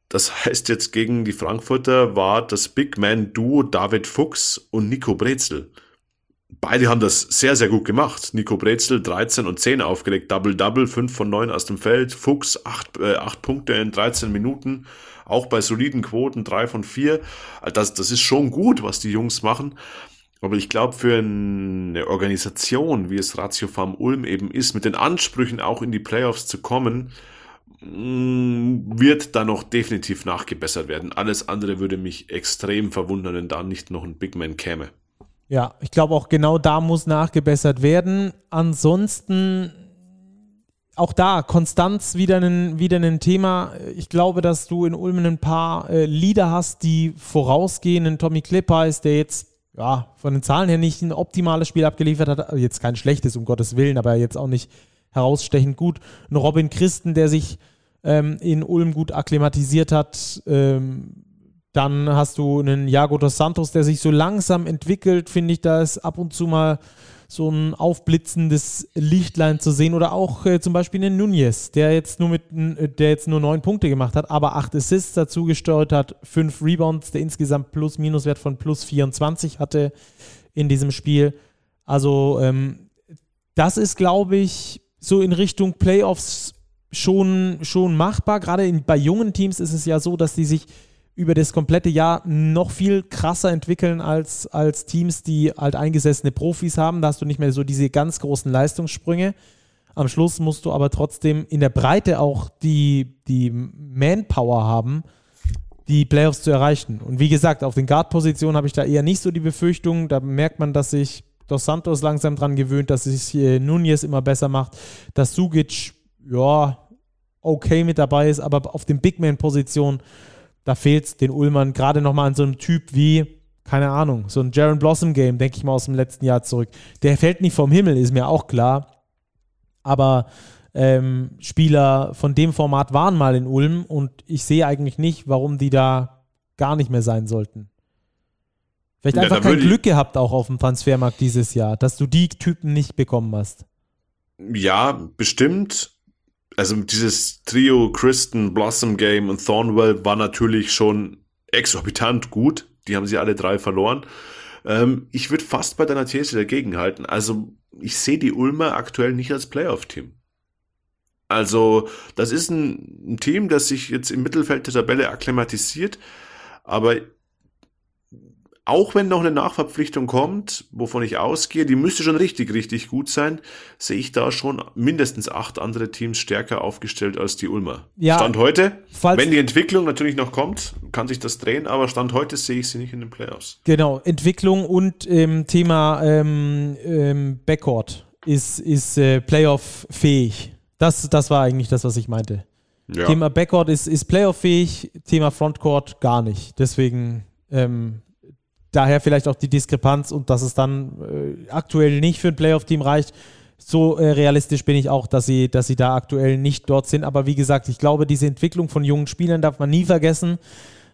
Das heißt, jetzt gegen die Frankfurter war das Big Man Duo David Fuchs und Nico Brezel. Beide haben das sehr, sehr gut gemacht. Nico Brezel 13 und 10 aufgelegt, Double-Double, 5 von 9 aus dem Feld. Fuchs 8, äh, 8 Punkte in 13 Minuten, auch bei soliden Quoten 3 von 4. Das, das ist schon gut, was die Jungs machen. Aber ich glaube, für eine Organisation, wie es Ratio Farm Ulm eben ist, mit den Ansprüchen auch in die Playoffs zu kommen, mm, wird da noch definitiv nachgebessert werden. Alles andere würde mich extrem verwundern, wenn da nicht noch ein Big Man käme. Ja, ich glaube auch genau da muss nachgebessert werden. Ansonsten auch da, Konstanz wieder ein, wieder ein Thema. Ich glaube, dass du in Ulm ein paar äh, Leader hast, die vorausgehen. Ein Tommy Klipper ist, der jetzt ja, von den Zahlen her nicht ein optimales Spiel abgeliefert hat. Jetzt kein schlechtes, um Gottes Willen, aber jetzt auch nicht herausstechend gut. Ein Robin Christen, der sich ähm, in Ulm gut akklimatisiert hat. Ähm, dann hast du einen Jago dos Santos, der sich so langsam entwickelt, finde ich, da ist ab und zu mal so ein aufblitzendes Lichtlein zu sehen oder auch äh, zum Beispiel einen Nunez, der jetzt nur mit, äh, der jetzt nur neun Punkte gemacht hat, aber acht Assists dazu gesteuert hat, fünf Rebounds, der insgesamt Plus-Minus-Wert von plus 24 hatte in diesem Spiel. Also ähm, das ist, glaube ich, so in Richtung Playoffs schon, schon machbar. Gerade in, bei jungen Teams ist es ja so, dass die sich über das komplette Jahr noch viel krasser entwickeln als, als Teams, die halt eingesessene Profis haben. Da hast du nicht mehr so diese ganz großen Leistungssprünge. Am Schluss musst du aber trotzdem in der Breite auch die, die Manpower haben, die Playoffs zu erreichen. Und wie gesagt, auf den Guard-Positionen habe ich da eher nicht so die Befürchtung. Da merkt man, dass sich Dos Santos langsam dran gewöhnt, dass sich äh, Nunez immer besser macht, dass Sugic, ja, okay mit dabei ist, aber auf den Big Man-Positionen da fehlt es den Ullmann gerade nochmal an so einem Typ wie, keine Ahnung, so ein Jaron Blossom Game, denke ich mal aus dem letzten Jahr zurück. Der fällt nicht vom Himmel, ist mir auch klar. Aber ähm, Spieler von dem Format waren mal in Ulm und ich sehe eigentlich nicht, warum die da gar nicht mehr sein sollten. Vielleicht ja, einfach kein Glück gehabt auch auf dem Transfermarkt dieses Jahr, dass du die Typen nicht bekommen hast. Ja, bestimmt also dieses Trio Kristen, Blossom Game und Thornwell war natürlich schon exorbitant gut. Die haben sie alle drei verloren. Ähm, ich würde fast bei deiner These dagegen halten. Also ich sehe die Ulmer aktuell nicht als Playoff-Team. Also das ist ein, ein Team, das sich jetzt im Mittelfeld der Tabelle akklimatisiert, aber auch wenn noch eine Nachverpflichtung kommt, wovon ich ausgehe, die müsste schon richtig, richtig gut sein, sehe ich da schon mindestens acht andere Teams stärker aufgestellt als die Ulmer. Ja, Stand heute, wenn die Entwicklung natürlich noch kommt, kann sich das drehen, aber Stand heute sehe ich sie nicht in den Playoffs. Genau, Entwicklung und ähm, Thema ähm, ähm, Backcourt ist, ist äh, Playoff-fähig. Das, das war eigentlich das, was ich meinte. Ja. Thema Backcourt ist, ist Playoff-fähig, Thema Frontcourt gar nicht. Deswegen ähm, daher vielleicht auch die Diskrepanz und dass es dann äh, aktuell nicht für ein Playoff-Team reicht. So äh, realistisch bin ich auch, dass sie, dass sie da aktuell nicht dort sind. Aber wie gesagt, ich glaube, diese Entwicklung von jungen Spielern darf man nie vergessen.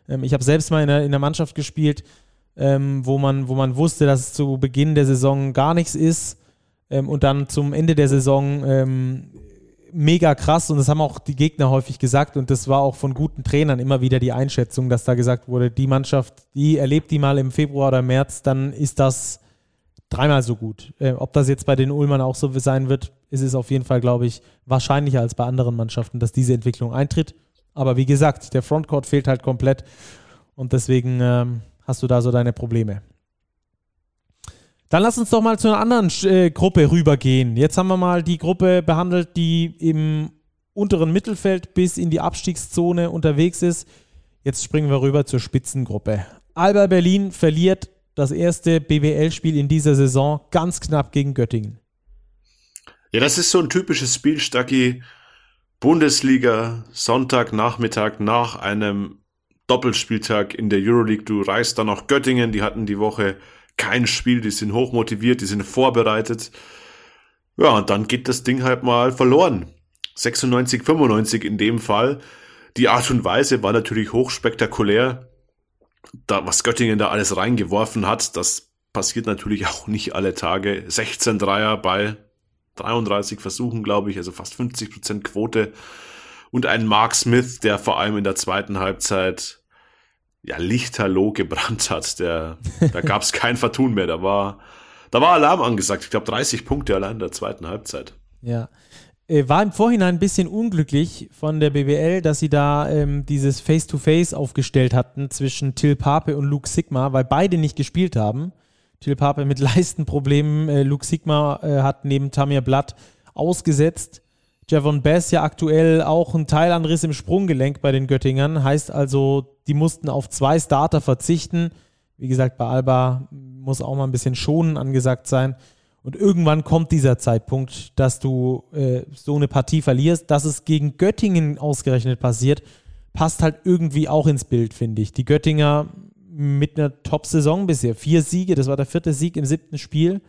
Ähm, ich habe selbst mal in der, in der Mannschaft gespielt, ähm, wo, man, wo man wusste, dass es zu Beginn der Saison gar nichts ist. Ähm, und dann zum Ende der Saison ähm, mega krass und das haben auch die Gegner häufig gesagt und das war auch von guten Trainern immer wieder die Einschätzung, dass da gesagt wurde, die Mannschaft, die erlebt die mal im Februar oder März, dann ist das dreimal so gut. Äh, ob das jetzt bei den Ulmern auch so sein wird, ist es auf jeden Fall, glaube ich, wahrscheinlicher als bei anderen Mannschaften, dass diese Entwicklung eintritt. Aber wie gesagt, der Frontcourt fehlt halt komplett und deswegen ähm, hast du da so deine Probleme. Dann lass uns doch mal zu einer anderen äh, Gruppe rübergehen. Jetzt haben wir mal die Gruppe behandelt, die im unteren Mittelfeld bis in die Abstiegszone unterwegs ist. Jetzt springen wir rüber zur Spitzengruppe. Alba Berlin verliert das erste BWL-Spiel in dieser Saison ganz knapp gegen Göttingen. Ja, das ist so ein typisches Spiel, Stacki. Bundesliga, Sonntagnachmittag nach einem Doppelspieltag in der Euroleague. Du reist dann nach Göttingen, die hatten die Woche kein Spiel, die sind hochmotiviert, die sind vorbereitet. Ja, und dann geht das Ding halt mal verloren. 96, 95 in dem Fall. Die Art und Weise war natürlich hochspektakulär. Da, was Göttingen da alles reingeworfen hat, das passiert natürlich auch nicht alle Tage. 16 Dreier bei 33 Versuchen, glaube ich, also fast 50 Prozent Quote. Und ein Mark Smith, der vor allem in der zweiten Halbzeit ja, lichterloh gebrannt hat. Der, da gab es kein Vertun mehr. Da war, da war Alarm angesagt. Ich glaube 30 Punkte allein in der zweiten Halbzeit. Ja. Äh, war im Vorhinein ein bisschen unglücklich von der BBL, dass sie da ähm, dieses Face-to-Face -face aufgestellt hatten zwischen Till Pape und Luke Sigma, weil beide nicht gespielt haben. Till Pape mit Leistenproblemen, äh, Luke Sigma äh, hat neben Tamir Blatt ausgesetzt. Javon Bass ja aktuell auch ein Teilanriss im Sprunggelenk bei den Göttingern. Heißt also, die mussten auf zwei Starter verzichten. Wie gesagt, bei Alba muss auch mal ein bisschen schonen angesagt sein. Und irgendwann kommt dieser Zeitpunkt, dass du äh, so eine Partie verlierst. Dass es gegen Göttingen ausgerechnet passiert, passt halt irgendwie auch ins Bild, finde ich. Die Göttinger mit einer Top-Saison bisher. Vier Siege, das war der vierte Sieg im siebten Spiel.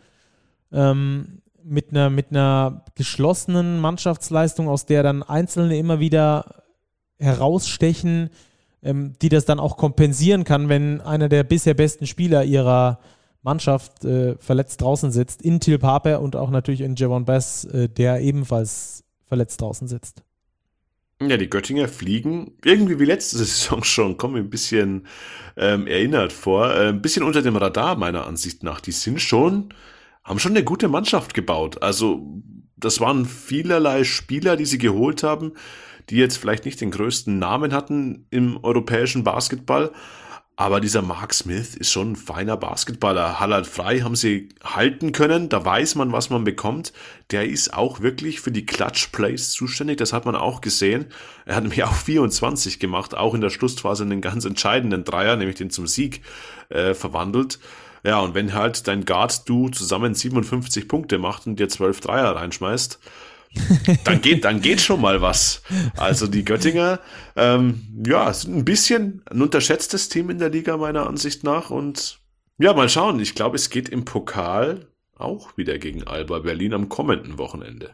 Ähm, mit einer, mit einer geschlossenen Mannschaftsleistung, aus der dann Einzelne immer wieder herausstechen, ähm, die das dann auch kompensieren kann, wenn einer der bisher besten Spieler ihrer Mannschaft äh, verletzt draußen sitzt, in Till Pape und auch natürlich in Javon Bass, äh, der ebenfalls verletzt draußen sitzt. Ja, die Göttinger fliegen irgendwie wie letzte Saison schon, kommen mir ein bisschen ähm, erinnert vor, äh, ein bisschen unter dem Radar meiner Ansicht nach. Die sind schon haben schon eine gute Mannschaft gebaut. Also das waren vielerlei Spieler, die sie geholt haben, die jetzt vielleicht nicht den größten Namen hatten im europäischen Basketball. Aber dieser Mark Smith ist schon ein feiner Basketballer. Hallert frei haben sie halten können. Da weiß man, was man bekommt. Der ist auch wirklich für die Clutch Plays zuständig. Das hat man auch gesehen. Er hat nämlich auch 24 gemacht, auch in der Schlussphase einen ganz entscheidenden Dreier, nämlich den zum Sieg äh, verwandelt. Ja, und wenn halt dein Guard du zusammen 57 Punkte macht und dir 12 Dreier reinschmeißt, dann geht, dann geht schon mal was. Also die Göttinger, ähm, ja, sind ein bisschen ein unterschätztes Team in der Liga meiner Ansicht nach und ja, mal schauen. Ich glaube, es geht im Pokal auch wieder gegen Alba Berlin am kommenden Wochenende.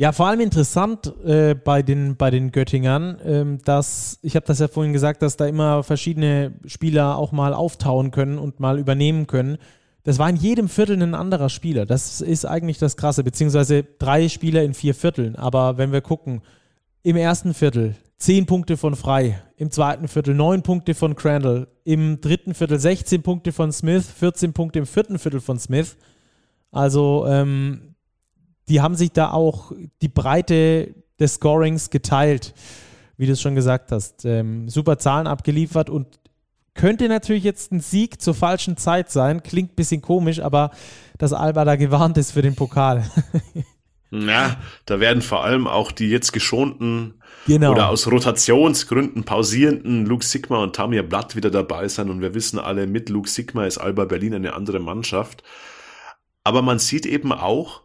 Ja, vor allem interessant äh, bei, den, bei den Göttingern, ähm, dass, ich habe das ja vorhin gesagt, dass da immer verschiedene Spieler auch mal auftauen können und mal übernehmen können. Das war in jedem Viertel ein anderer Spieler. Das ist eigentlich das Krasse, beziehungsweise drei Spieler in vier Vierteln. Aber wenn wir gucken, im ersten Viertel zehn Punkte von Frei, im zweiten Viertel neun Punkte von Crandall, im dritten Viertel 16 Punkte von Smith, 14 Punkte im vierten Viertel von Smith. Also ähm, die haben sich da auch die Breite des Scorings geteilt, wie du es schon gesagt hast. Ähm, super Zahlen abgeliefert und könnte natürlich jetzt ein Sieg zur falschen Zeit sein. Klingt ein bisschen komisch, aber dass Alba da gewarnt ist für den Pokal. Ja, da werden vor allem auch die jetzt geschonten genau. oder aus Rotationsgründen pausierenden Luke Sigma und Tamir Blatt wieder dabei sein. Und wir wissen alle, mit Luke Sigma ist Alba Berlin eine andere Mannschaft. Aber man sieht eben auch,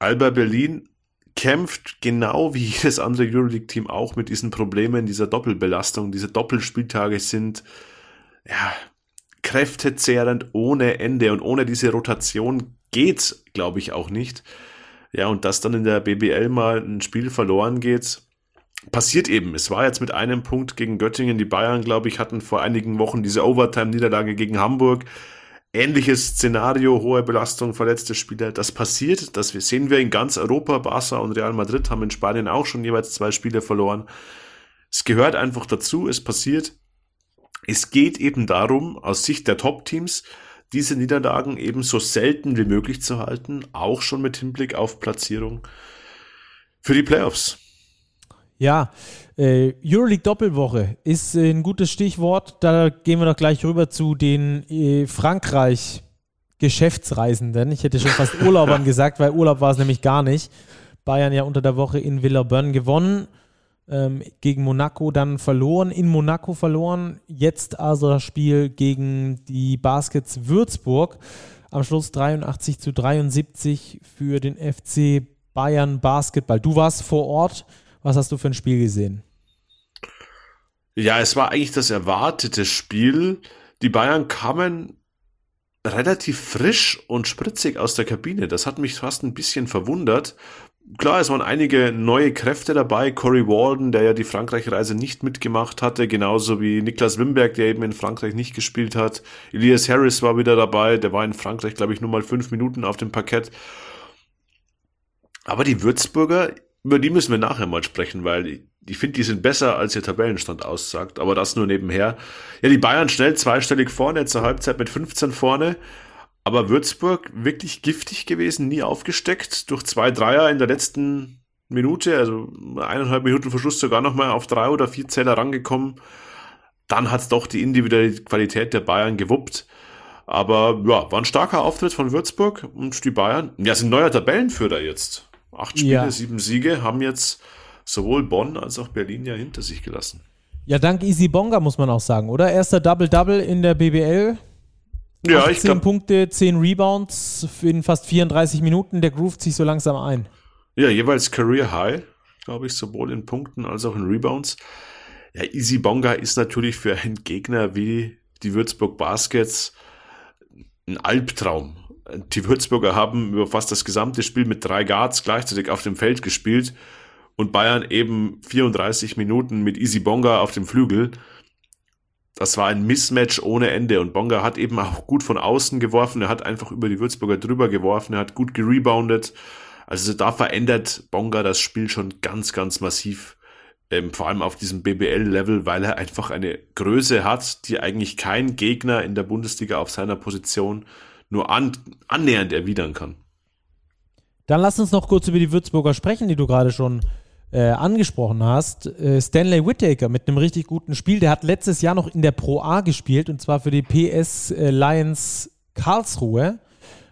Alba Berlin kämpft genau wie jedes andere Euroleague-Team auch mit diesen Problemen dieser Doppelbelastung. Diese Doppelspieltage sind ja kräftezehrend ohne Ende und ohne diese Rotation geht's, glaube ich, auch nicht. Ja, und dass dann in der BBL mal ein Spiel verloren geht, passiert eben. Es war jetzt mit einem Punkt gegen Göttingen. Die Bayern, glaube ich, hatten vor einigen Wochen diese Overtime-Niederlage gegen Hamburg ähnliches Szenario, hohe Belastung, verletzte Spieler, das passiert, das sehen wir in ganz Europa. Barca und Real Madrid haben in Spanien auch schon jeweils zwei Spiele verloren. Es gehört einfach dazu, es passiert. Es geht eben darum, aus Sicht der Top-Teams, diese Niederlagen eben so selten wie möglich zu halten, auch schon mit Hinblick auf Platzierung für die Playoffs. Ja, äh, Euroleague Doppelwoche ist äh, ein gutes Stichwort. Da gehen wir doch gleich rüber zu den äh, Frankreich Geschäftsreisenden. Ich hätte schon fast Urlaubern gesagt, weil Urlaub war es nämlich gar nicht. Bayern ja unter der Woche in Villeurbanne gewonnen, ähm, gegen Monaco dann verloren, in Monaco verloren. Jetzt also das Spiel gegen die Baskets Würzburg. Am Schluss 83 zu 73 für den FC Bayern Basketball. Du warst vor Ort. Was hast du für ein Spiel gesehen? Ja, es war eigentlich das erwartete Spiel. Die Bayern kamen relativ frisch und spritzig aus der Kabine. Das hat mich fast ein bisschen verwundert. Klar, es waren einige neue Kräfte dabei. Corey Walden, der ja die Frankreich-Reise nicht mitgemacht hatte, genauso wie Niklas Wimberg, der eben in Frankreich nicht gespielt hat. Elias Harris war wieder dabei, der war in Frankreich, glaube ich, nur mal fünf Minuten auf dem Parkett. Aber die Würzburger, über die müssen wir nachher mal sprechen, weil ich finde, die sind besser, als ihr Tabellenstand aussagt. Aber das nur nebenher. Ja, die Bayern schnell zweistellig vorne, zur Halbzeit mit 15 vorne. Aber Würzburg wirklich giftig gewesen, nie aufgesteckt. Durch zwei Dreier in der letzten Minute, also eineinhalb Minuten Verschluss sogar nochmal auf drei oder vier Zähler rangekommen. Dann hat's doch die individuelle Qualität der Bayern gewuppt. Aber ja, war ein starker Auftritt von Würzburg und die Bayern, ja, sind neuer Tabellenführer jetzt. Acht Spiele, ja. sieben Siege, haben jetzt sowohl Bonn als auch Berlin ja hinter sich gelassen. Ja, dank Easy Bonga muss man auch sagen, oder? Erster Double-Double in der BBL. Ja, 18 ich glaub, Punkte, 10 Rebounds in fast 34 Minuten. Der groovt sich so langsam ein. Ja, jeweils Career High, glaube ich, sowohl in Punkten als auch in Rebounds. Ja, Easy Bonga ist natürlich für einen Gegner wie die Würzburg Baskets ein Albtraum. Die Würzburger haben über fast das gesamte Spiel mit drei Guards gleichzeitig auf dem Feld gespielt und Bayern eben 34 Minuten mit Easy Bonga auf dem Flügel. Das war ein Mismatch ohne Ende und Bonga hat eben auch gut von außen geworfen, er hat einfach über die Würzburger drüber geworfen, er hat gut gereboundet. Also da verändert Bonga das Spiel schon ganz, ganz massiv, ähm, vor allem auf diesem BBL-Level, weil er einfach eine Größe hat, die eigentlich kein Gegner in der Bundesliga auf seiner Position nur an, annähernd erwidern kann. Dann lass uns noch kurz über die Würzburger sprechen, die du gerade schon äh, angesprochen hast. Äh, Stanley Whittaker mit einem richtig guten Spiel. Der hat letztes Jahr noch in der Pro A gespielt und zwar für die PS äh, Lions Karlsruhe.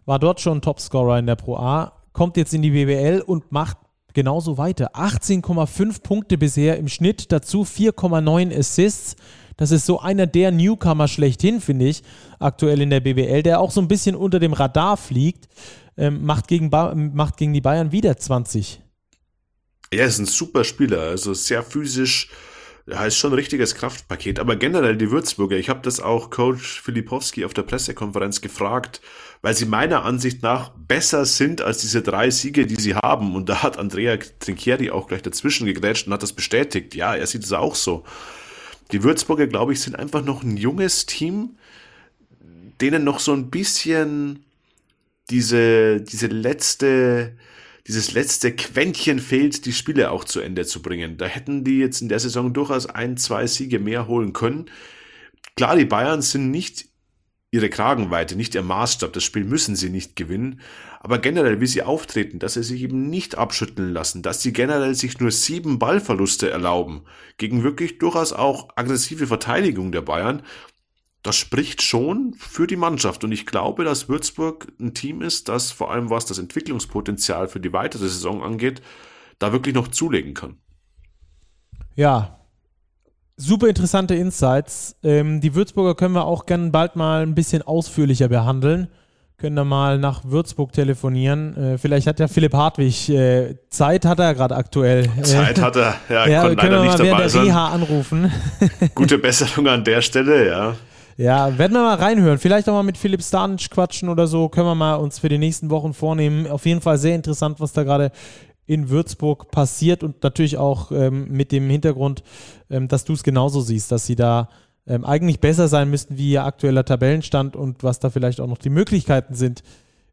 War dort schon Topscorer in der Pro A. Kommt jetzt in die BBL und macht genauso weiter. 18,5 Punkte bisher im Schnitt, dazu 4,9 Assists. Das ist so einer der Newcomer schlechthin, finde ich, aktuell in der BBL, der auch so ein bisschen unter dem Radar fliegt. Ähm, macht, gegen macht gegen die Bayern wieder 20 er ist ein super Spieler, also sehr physisch. Ja, ist schon ein richtiges Kraftpaket. Aber generell die Würzburger, ich habe das auch Coach Filipowski auf der Pressekonferenz gefragt, weil sie meiner Ansicht nach besser sind als diese drei Siege, die sie haben. Und da hat Andrea Trinchieri auch gleich dazwischen gegrätscht und hat das bestätigt. Ja, er sieht es auch so. Die Würzburger, glaube ich, sind einfach noch ein junges Team, denen noch so ein bisschen diese, diese letzte, dieses letzte Quäntchen fehlt, die Spiele auch zu Ende zu bringen. Da hätten die jetzt in der Saison durchaus ein, zwei Siege mehr holen können. Klar, die Bayern sind nicht ihre Kragenweite, nicht ihr Maßstab. Das Spiel müssen sie nicht gewinnen. Aber generell, wie sie auftreten, dass sie sich eben nicht abschütteln lassen, dass sie generell sich nur sieben Ballverluste erlauben, gegen wirklich durchaus auch aggressive Verteidigung der Bayern, das spricht schon für die Mannschaft. Und ich glaube, dass Würzburg ein Team ist, das vor allem was das Entwicklungspotenzial für die weitere Saison angeht, da wirklich noch zulegen kann. Ja, super interessante Insights. Ähm, die Würzburger können wir auch gerne bald mal ein bisschen ausführlicher behandeln. Können da mal nach Würzburg telefonieren. Äh, vielleicht hat ja Philipp Hartwig äh, Zeit, hat er gerade aktuell. Zeit hat er, ja, ja konnte leider nicht dabei sein. Reha anrufen. Gute Besserung an der Stelle, ja. Ja, werden wir mal reinhören. Vielleicht auch mal mit Philipp Stanic quatschen oder so. Können wir mal uns für die nächsten Wochen vornehmen. Auf jeden Fall sehr interessant, was da gerade in Würzburg passiert und natürlich auch ähm, mit dem Hintergrund, ähm, dass du es genauso siehst, dass sie da ähm, eigentlich besser sein müssten wie ihr aktueller Tabellenstand und was da vielleicht auch noch die Möglichkeiten sind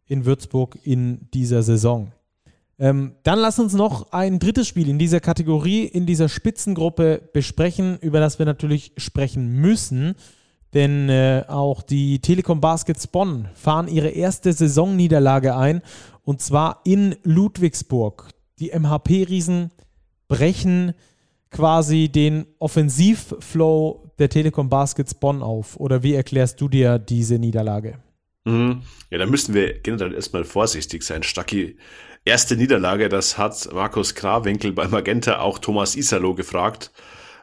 in Würzburg in dieser Saison. Ähm, dann lass uns noch ein drittes Spiel in dieser Kategorie, in dieser Spitzengruppe besprechen, über das wir natürlich sprechen müssen. Denn äh, auch die Telekom Baskets Bonn fahren ihre erste Saisonniederlage ein und zwar in Ludwigsburg. Die MHP-Riesen brechen quasi den Offensivflow der Telekom Baskets Bonn auf? Oder wie erklärst du dir diese Niederlage? Mhm. Ja, da müssen wir generell erstmal vorsichtig sein. Stacki, erste Niederlage, das hat Markus Krawinkel bei Magenta auch Thomas Isalo gefragt.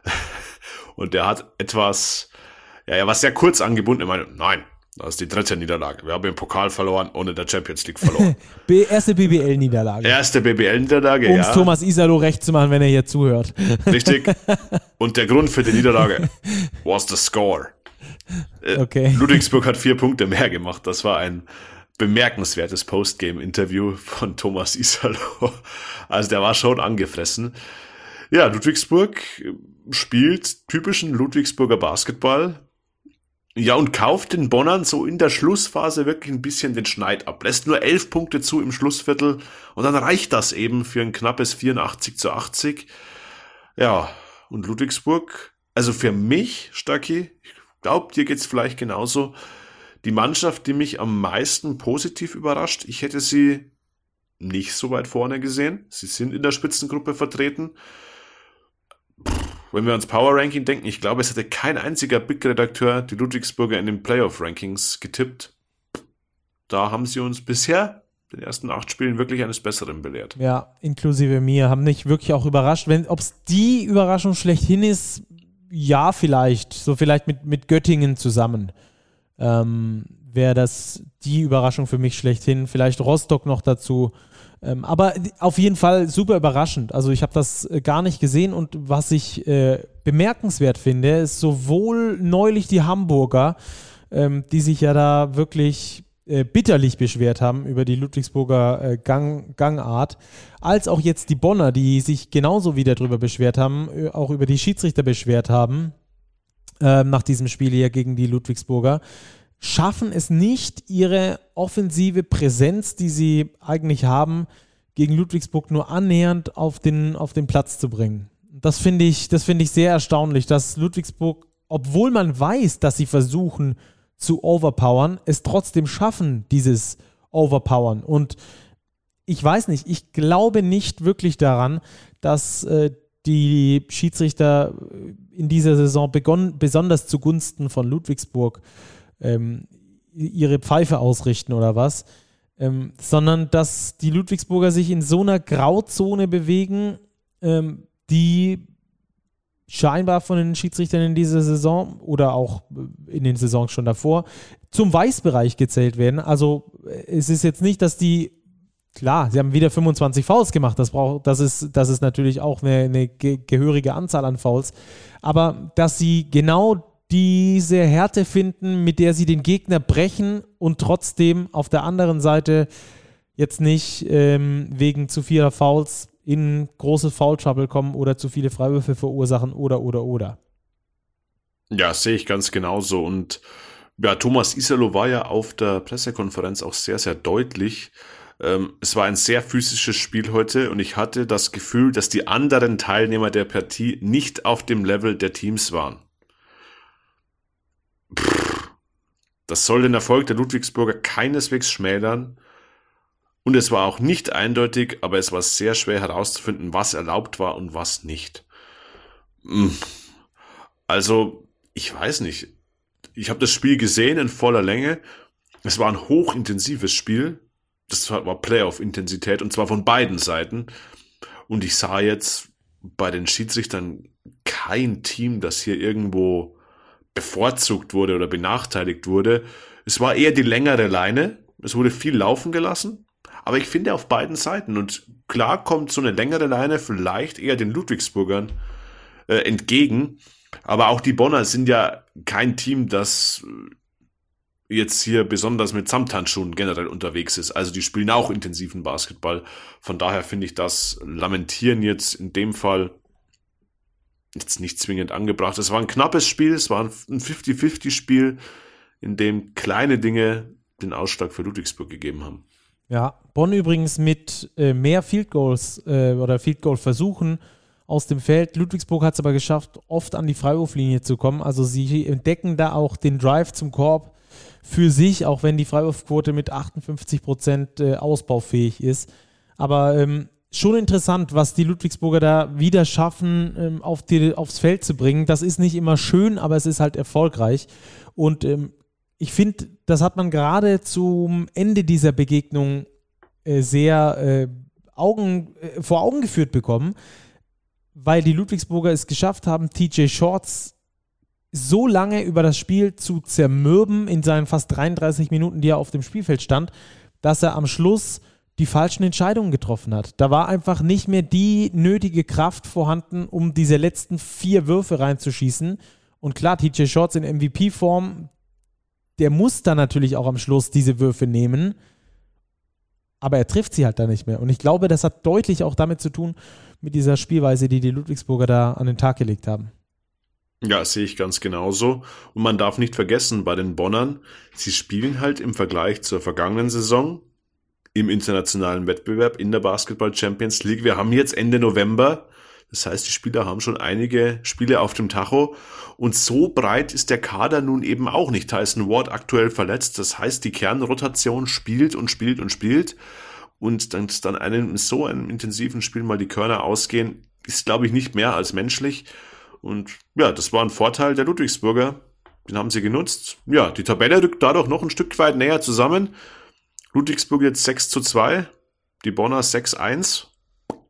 Und der hat etwas, ja, er war sehr kurz angebunden. Er meinte, nein, das ist die dritte Niederlage. Wir haben im Pokal verloren und in der Champions League verloren. erste BBL-Niederlage. Erste BBL-Niederlage, ja. Um Thomas Isalo recht zu machen, wenn er hier zuhört. Richtig. Und der Grund für die Niederlage was the score. Äh, okay. Ludwigsburg hat vier Punkte mehr gemacht. Das war ein bemerkenswertes Postgame-Interview von Thomas Isalo. Also der war schon angefressen. Ja, Ludwigsburg spielt typischen Ludwigsburger Basketball ja, und kauft den Bonnern so in der Schlussphase wirklich ein bisschen den Schneid ab. Lässt nur elf Punkte zu im Schlussviertel und dann reicht das eben für ein knappes 84 zu 80. Ja, und Ludwigsburg, also für mich, Stacki, ich glaube, dir geht's vielleicht genauso, die Mannschaft, die mich am meisten positiv überrascht. Ich hätte sie nicht so weit vorne gesehen. Sie sind in der Spitzengruppe vertreten wenn wir ans Power Ranking denken, ich glaube, es hätte kein einziger Big-Redakteur die Ludwigsburger in den Playoff-Rankings getippt. Da haben sie uns bisher den ersten acht Spielen wirklich eines Besseren belehrt. Ja, inklusive mir, haben nicht wirklich auch überrascht. Ob es die Überraschung schlechthin ist, ja, vielleicht. So vielleicht mit, mit Göttingen zusammen. Ähm, Wäre das die Überraschung für mich schlechthin. Vielleicht Rostock noch dazu. Ähm, aber auf jeden Fall super überraschend. Also ich habe das äh, gar nicht gesehen und was ich äh, bemerkenswert finde, ist sowohl neulich die Hamburger, ähm, die sich ja da wirklich äh, bitterlich beschwert haben über die Ludwigsburger äh, Gang, Gangart, als auch jetzt die Bonner, die sich genauso wieder darüber beschwert haben, äh, auch über die Schiedsrichter beschwert haben, ähm, nach diesem Spiel hier gegen die Ludwigsburger schaffen es nicht, ihre offensive Präsenz, die sie eigentlich haben, gegen Ludwigsburg nur annähernd auf den, auf den Platz zu bringen. Das finde ich, das ich sehr erstaunlich, dass Ludwigsburg, obwohl man weiß, dass sie versuchen zu overpowern, es trotzdem schaffen, dieses Overpowern. Und ich weiß nicht, ich glaube nicht wirklich daran, dass äh, die Schiedsrichter in dieser Saison begonnen, besonders zugunsten von Ludwigsburg ähm, ihre Pfeife ausrichten oder was, ähm, sondern dass die Ludwigsburger sich in so einer Grauzone bewegen, ähm, die scheinbar von den Schiedsrichtern in dieser Saison oder auch in den Saisons schon davor zum Weißbereich gezählt werden. Also äh, es ist jetzt nicht, dass die Klar, sie haben wieder 25 Fouls gemacht. Das, braucht, das, ist, das ist natürlich auch eine, eine gehörige Anzahl an Fouls. Aber dass sie genau diese Härte finden, mit der sie den Gegner brechen und trotzdem auf der anderen Seite jetzt nicht ähm, wegen zu vieler Fouls in große Foul Trouble kommen oder zu viele Freiwürfe verursachen oder oder oder. Ja, sehe ich ganz genauso. Und ja, Thomas Isalo war ja auf der Pressekonferenz auch sehr, sehr deutlich. Ähm, es war ein sehr physisches Spiel heute und ich hatte das Gefühl, dass die anderen Teilnehmer der Partie nicht auf dem Level der Teams waren. Das soll den Erfolg der Ludwigsburger keineswegs schmälern. Und es war auch nicht eindeutig, aber es war sehr schwer herauszufinden, was erlaubt war und was nicht. Hm. Also, ich weiß nicht. Ich habe das Spiel gesehen in voller Länge. Es war ein hochintensives Spiel. Das war Playoff-Intensität und zwar von beiden Seiten. Und ich sah jetzt bei den Schiedsrichtern kein Team, das hier irgendwo bevorzugt wurde oder benachteiligt wurde. Es war eher die längere Leine. Es wurde viel laufen gelassen. Aber ich finde auf beiden Seiten. Und klar kommt so eine längere Leine vielleicht eher den Ludwigsburgern äh, entgegen. Aber auch die Bonner sind ja kein Team, das jetzt hier besonders mit Samthandschuhen generell unterwegs ist. Also die spielen auch intensiven Basketball. Von daher finde ich das Lamentieren jetzt in dem Fall jetzt nicht zwingend angebracht. Es war ein knappes Spiel, es war ein 50-50-Spiel, in dem kleine Dinge den Ausschlag für Ludwigsburg gegeben haben. Ja, Bonn übrigens mit äh, mehr Field Goals äh, oder Field Goal Versuchen aus dem Feld. Ludwigsburg hat es aber geschafft, oft an die Freiwurflinie zu kommen. Also sie entdecken da auch den Drive zum Korb für sich, auch wenn die Freiwurfquote mit 58 Prozent äh, ausbaufähig ist. Aber ähm, schon interessant, was die Ludwigsburger da wieder schaffen, ähm, auf die, aufs Feld zu bringen. Das ist nicht immer schön, aber es ist halt erfolgreich. Und ähm, ich finde, das hat man gerade zum Ende dieser Begegnung äh, sehr äh, Augen, äh, vor Augen geführt bekommen, weil die Ludwigsburger es geschafft haben, TJ Shorts so lange über das Spiel zu zermürben in seinen fast 33 Minuten, die er auf dem Spielfeld stand, dass er am Schluss die falschen Entscheidungen getroffen hat. Da war einfach nicht mehr die nötige Kraft vorhanden, um diese letzten vier Würfe reinzuschießen. Und klar, TJ Shorts in MVP-Form, der muss dann natürlich auch am Schluss diese Würfe nehmen. Aber er trifft sie halt da nicht mehr. Und ich glaube, das hat deutlich auch damit zu tun, mit dieser Spielweise, die die Ludwigsburger da an den Tag gelegt haben. Ja, sehe ich ganz genauso. Und man darf nicht vergessen, bei den Bonnern, sie spielen halt im Vergleich zur vergangenen Saison im internationalen Wettbewerb in der Basketball Champions League. Wir haben jetzt Ende November. Das heißt, die Spieler haben schon einige Spiele auf dem Tacho. Und so breit ist der Kader nun eben auch nicht. Tyson Ward aktuell verletzt. Das heißt, die Kernrotation spielt und spielt und spielt. Und dann, dann einem so einem intensiven Spiel mal die Körner ausgehen, ist, glaube ich, nicht mehr als menschlich. Und ja, das war ein Vorteil der Ludwigsburger. Den haben sie genutzt. Ja, die Tabelle rückt dadurch noch ein Stück weit näher zusammen. Ludwigsburg jetzt 6 zu 2, die Bonner 6-1.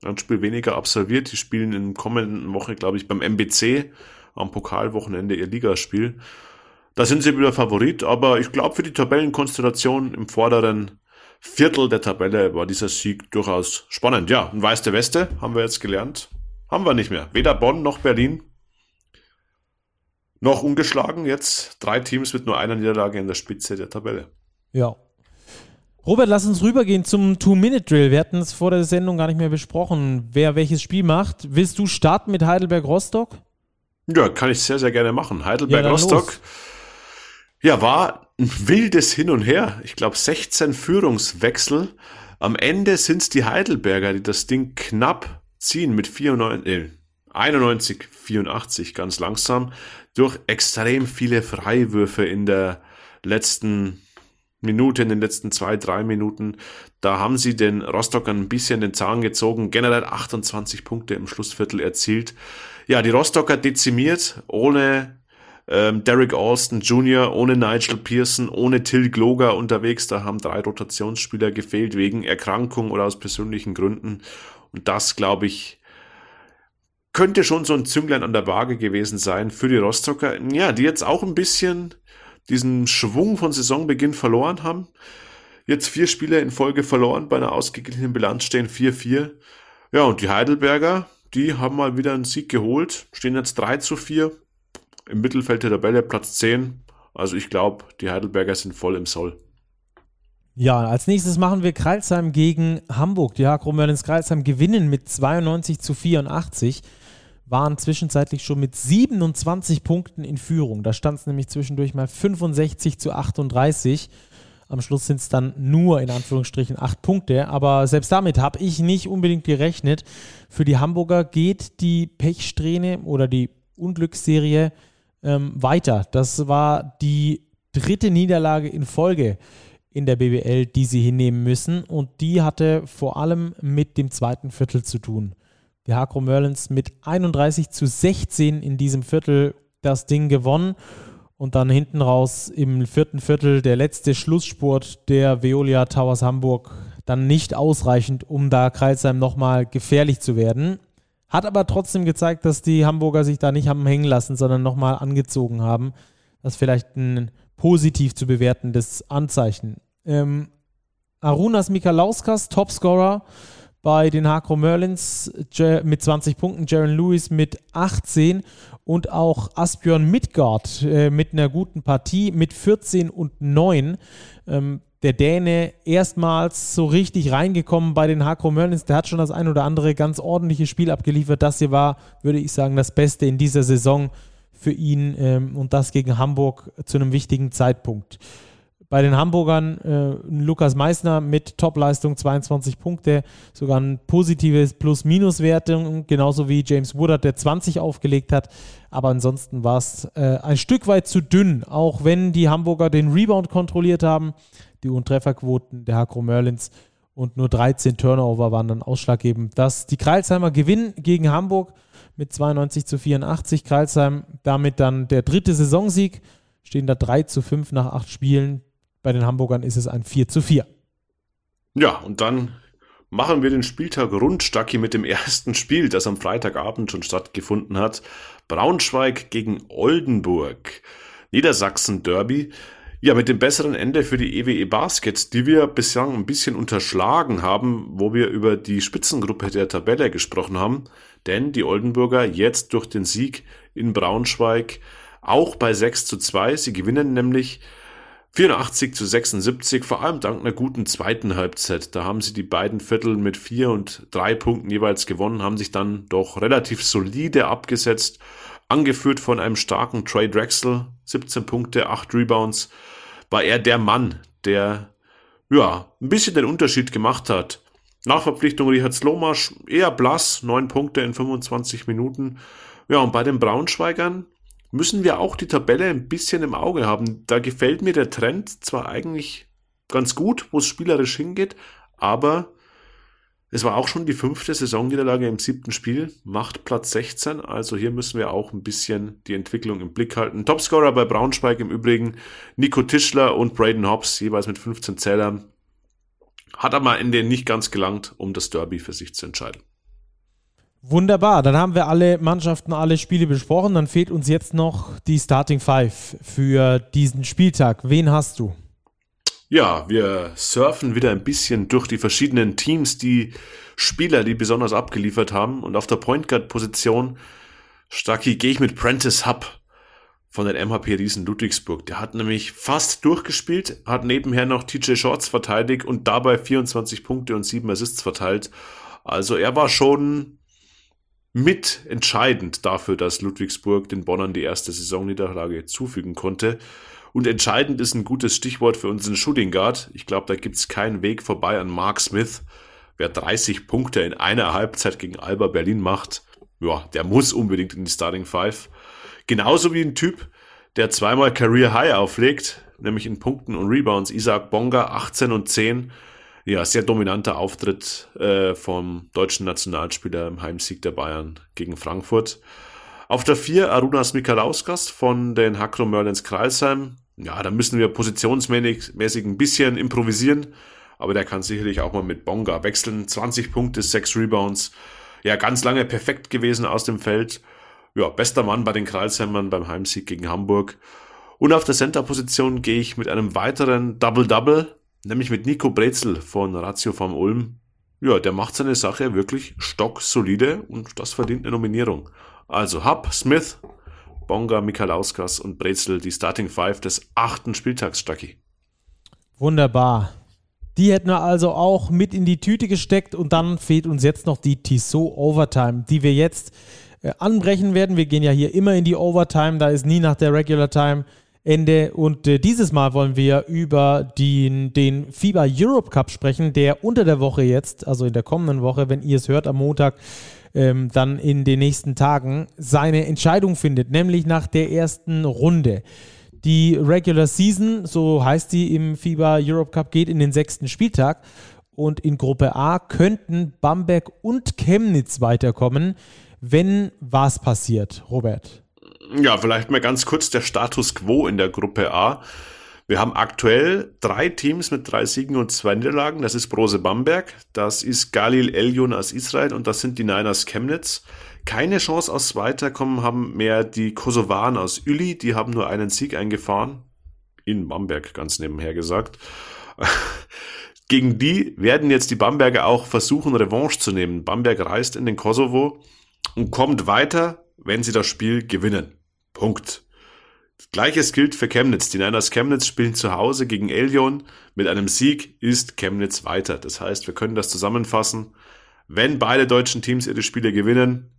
Ein Spiel weniger absolviert. Die spielen in der kommenden Woche, glaube ich, beim MBC am Pokalwochenende ihr Ligaspiel. Da sind sie wieder Favorit, aber ich glaube, für die Tabellenkonstellation im vorderen Viertel der Tabelle war dieser Sieg durchaus spannend. Ja, ein Weiß der Weste haben wir jetzt gelernt. Haben wir nicht mehr. Weder Bonn noch Berlin. Noch ungeschlagen jetzt. Drei Teams mit nur einer Niederlage in der Spitze der Tabelle. Ja, Robert, lass uns rübergehen zum Two-Minute-Drill. Wir hatten es vor der Sendung gar nicht mehr besprochen, wer welches Spiel macht. Willst du starten mit Heidelberg-Rostock? Ja, kann ich sehr, sehr gerne machen. Heidelberg-Rostock. Ja, ja, war ein wildes Hin und Her. Ich glaube, 16 Führungswechsel. Am Ende sind es die Heidelberger, die das Ding knapp ziehen mit 94, äh, 91, 84 ganz langsam durch extrem viele Freiwürfe in der letzten Minute, in den letzten zwei, drei Minuten. Da haben sie den Rostockern ein bisschen den Zahn gezogen, generell 28 Punkte im Schlussviertel erzielt. Ja, die Rostocker dezimiert, ohne ähm, Derek Alston Jr., ohne Nigel Pearson, ohne Till Gloger unterwegs. Da haben drei Rotationsspieler gefehlt wegen Erkrankung oder aus persönlichen Gründen. Und das, glaube ich, könnte schon so ein Zünglein an der Waage gewesen sein für die Rostocker. Ja, die jetzt auch ein bisschen diesen Schwung von Saisonbeginn verloren haben. Jetzt vier Spiele in Folge verloren, bei einer ausgeglichenen Bilanz stehen 4-4. Ja, und die Heidelberger, die haben mal wieder einen Sieg geholt, stehen jetzt 3 zu 4 im Mittelfeld der Tabelle, Platz 10. Also ich glaube, die Heidelberger sind voll im Soll. Ja, als nächstes machen wir Kreilsheim gegen Hamburg. Die Hakro Merlins Kreilsheim gewinnen mit 92 zu 84 waren zwischenzeitlich schon mit 27 Punkten in Führung. Da stand es nämlich zwischendurch mal 65 zu 38. Am Schluss sind es dann nur in Anführungsstrichen acht Punkte. Aber selbst damit habe ich nicht unbedingt gerechnet. Für die Hamburger geht die Pechsträhne oder die Unglücksserie ähm, weiter. Das war die dritte Niederlage in Folge in der BBL, die sie hinnehmen müssen. Und die hatte vor allem mit dem zweiten Viertel zu tun die Hakro Merlins mit 31 zu 16 in diesem Viertel das Ding gewonnen. Und dann hinten raus im vierten Viertel der letzte Schlussspurt der Veolia Towers Hamburg dann nicht ausreichend, um da Kreisheim nochmal gefährlich zu werden. Hat aber trotzdem gezeigt, dass die Hamburger sich da nicht haben hängen lassen, sondern nochmal angezogen haben. Das ist vielleicht ein positiv zu bewertendes Anzeichen. Ähm, Arunas Mikalauskas, Topscorer, bei den Hakro Merlins mit 20 Punkten, Jaron Lewis mit 18 und auch Asbjörn Midgard äh, mit einer guten Partie mit 14 und 9. Ähm, der Däne erstmals so richtig reingekommen bei den Hakro Merlins. Der hat schon das ein oder andere ganz ordentliche Spiel abgeliefert. Das hier war, würde ich sagen, das Beste in dieser Saison für ihn ähm, und das gegen Hamburg zu einem wichtigen Zeitpunkt. Bei den Hamburgern äh, Lukas Meissner mit Topleistung 22 Punkte, sogar ein positives Plus-Minus-Wertung, genauso wie James Woodard, der 20 aufgelegt hat. Aber ansonsten war es äh, ein Stück weit zu dünn, auch wenn die Hamburger den Rebound kontrolliert haben, die Untrefferquoten der Hakro Merlins und nur 13 Turnover waren dann ausschlaggebend. Dass die Kreilsheimer gewinnen gegen Hamburg mit 92 zu 84. Kreilsheim damit dann der dritte Saisonsieg, stehen da 3 zu 5 nach acht Spielen. Bei den Hamburgern ist es ein 4 zu 4. Ja, und dann machen wir den Spieltag rund, Stacki, mit dem ersten Spiel, das am Freitagabend schon stattgefunden hat. Braunschweig gegen Oldenburg. Niedersachsen Derby. Ja, mit dem besseren Ende für die EWE e Basket, die wir bislang ein bisschen unterschlagen haben, wo wir über die Spitzengruppe der Tabelle gesprochen haben. Denn die Oldenburger jetzt durch den Sieg in Braunschweig auch bei 6 zu 2. Sie gewinnen nämlich 84 zu 76, vor allem dank einer guten zweiten Halbzeit. Da haben sie die beiden Viertel mit vier und drei Punkten jeweils gewonnen, haben sich dann doch relativ solide abgesetzt, angeführt von einem starken Trey Drexel, 17 Punkte, 8 Rebounds war er der Mann, der ja ein bisschen den Unterschied gemacht hat. Nachverpflichtung Richard Slomasch, eher blass, 9 Punkte in 25 Minuten. Ja, und bei den Braunschweigern müssen wir auch die Tabelle ein bisschen im Auge haben. Da gefällt mir der Trend zwar eigentlich ganz gut, wo es spielerisch hingeht, aber es war auch schon die fünfte Saisonniederlage im siebten Spiel, macht Platz 16, also hier müssen wir auch ein bisschen die Entwicklung im Blick halten. Topscorer bei Braunschweig im Übrigen Nico Tischler und Braden Hobbs, jeweils mit 15 Zählern. Hat am Ende nicht ganz gelangt, um das Derby für sich zu entscheiden. Wunderbar, dann haben wir alle Mannschaften, alle Spiele besprochen. Dann fehlt uns jetzt noch die Starting Five für diesen Spieltag. Wen hast du? Ja, wir surfen wieder ein bisschen durch die verschiedenen Teams, die Spieler, die besonders abgeliefert haben. Und auf der Point Guard Position, Stacki, gehe ich mit Prentice Hub von den MHP Riesen Ludwigsburg. Der hat nämlich fast durchgespielt, hat nebenher noch TJ Shorts verteidigt und dabei 24 Punkte und 7 Assists verteilt. Also er war schon mit entscheidend dafür, dass Ludwigsburg den Bonnern die erste Saisonniederlage zufügen konnte. Und entscheidend ist ein gutes Stichwort für unseren Shooting Guard. Ich glaube, da gibt's keinen Weg vorbei an Mark Smith. Wer 30 Punkte in einer Halbzeit gegen Alba Berlin macht, ja, der muss unbedingt in die Starting Five. Genauso wie ein Typ, der zweimal Career High auflegt, nämlich in Punkten und Rebounds. Isaac Bonga, 18 und 10. Ja, sehr dominanter Auftritt äh, vom deutschen Nationalspieler im Heimsieg der Bayern gegen Frankfurt. Auf der 4 Arunas Mikalauskas von den Hakro Merlins Kreisheim ja, da müssen wir positionsmäßig ein bisschen improvisieren, aber der kann sicherlich auch mal mit Bonga wechseln. 20 Punkte, 6 Rebounds. Ja, ganz lange perfekt gewesen aus dem Feld. Ja, bester Mann bei den Kreilshemmern beim Heimsieg gegen Hamburg. Und auf der Center-Position gehe ich mit einem weiteren Double-Double, nämlich mit Nico Brezel von Ratio vom Ulm. Ja, der macht seine Sache wirklich stocksolide und das verdient eine Nominierung. Also Hub, Smith, Bonga, Michalauskas und Brezel die Starting Five des achten Spieltags, Stacki. Wunderbar. Die hätten wir also auch mit in die Tüte gesteckt und dann fehlt uns jetzt noch die Tissot Overtime, die wir jetzt äh, anbrechen werden. Wir gehen ja hier immer in die Overtime, da ist nie nach der Regular Time Ende und äh, dieses Mal wollen wir über den, den FIBA Europe Cup sprechen, der unter der Woche jetzt, also in der kommenden Woche, wenn ihr es hört am Montag, ähm, dann in den nächsten Tagen seine Entscheidung findet, nämlich nach der ersten Runde. Die Regular Season, so heißt die im FIBA Europe Cup, geht in den sechsten Spieltag. Und in Gruppe A könnten Bamberg und Chemnitz weiterkommen, wenn was passiert, Robert. Ja, vielleicht mal ganz kurz der Status quo in der Gruppe A. Wir haben aktuell drei Teams mit drei Siegen und zwei Niederlagen. Das ist Brose Bamberg, das ist Galil Elyon aus Israel und das sind die Niners Chemnitz. Keine Chance aus Weiterkommen haben mehr die Kosovaren aus Uli, die haben nur einen Sieg eingefahren. In Bamberg, ganz nebenher gesagt. Gegen die werden jetzt die Bamberger auch versuchen, Revanche zu nehmen. Bamberg reist in den Kosovo und kommt weiter, wenn sie das Spiel gewinnen. Punkt. Gleiches gilt für Chemnitz. Die Niners Chemnitz spielen zu Hause gegen Elion. Mit einem Sieg ist Chemnitz weiter. Das heißt, wir können das zusammenfassen. Wenn beide deutschen Teams ihre Spiele gewinnen,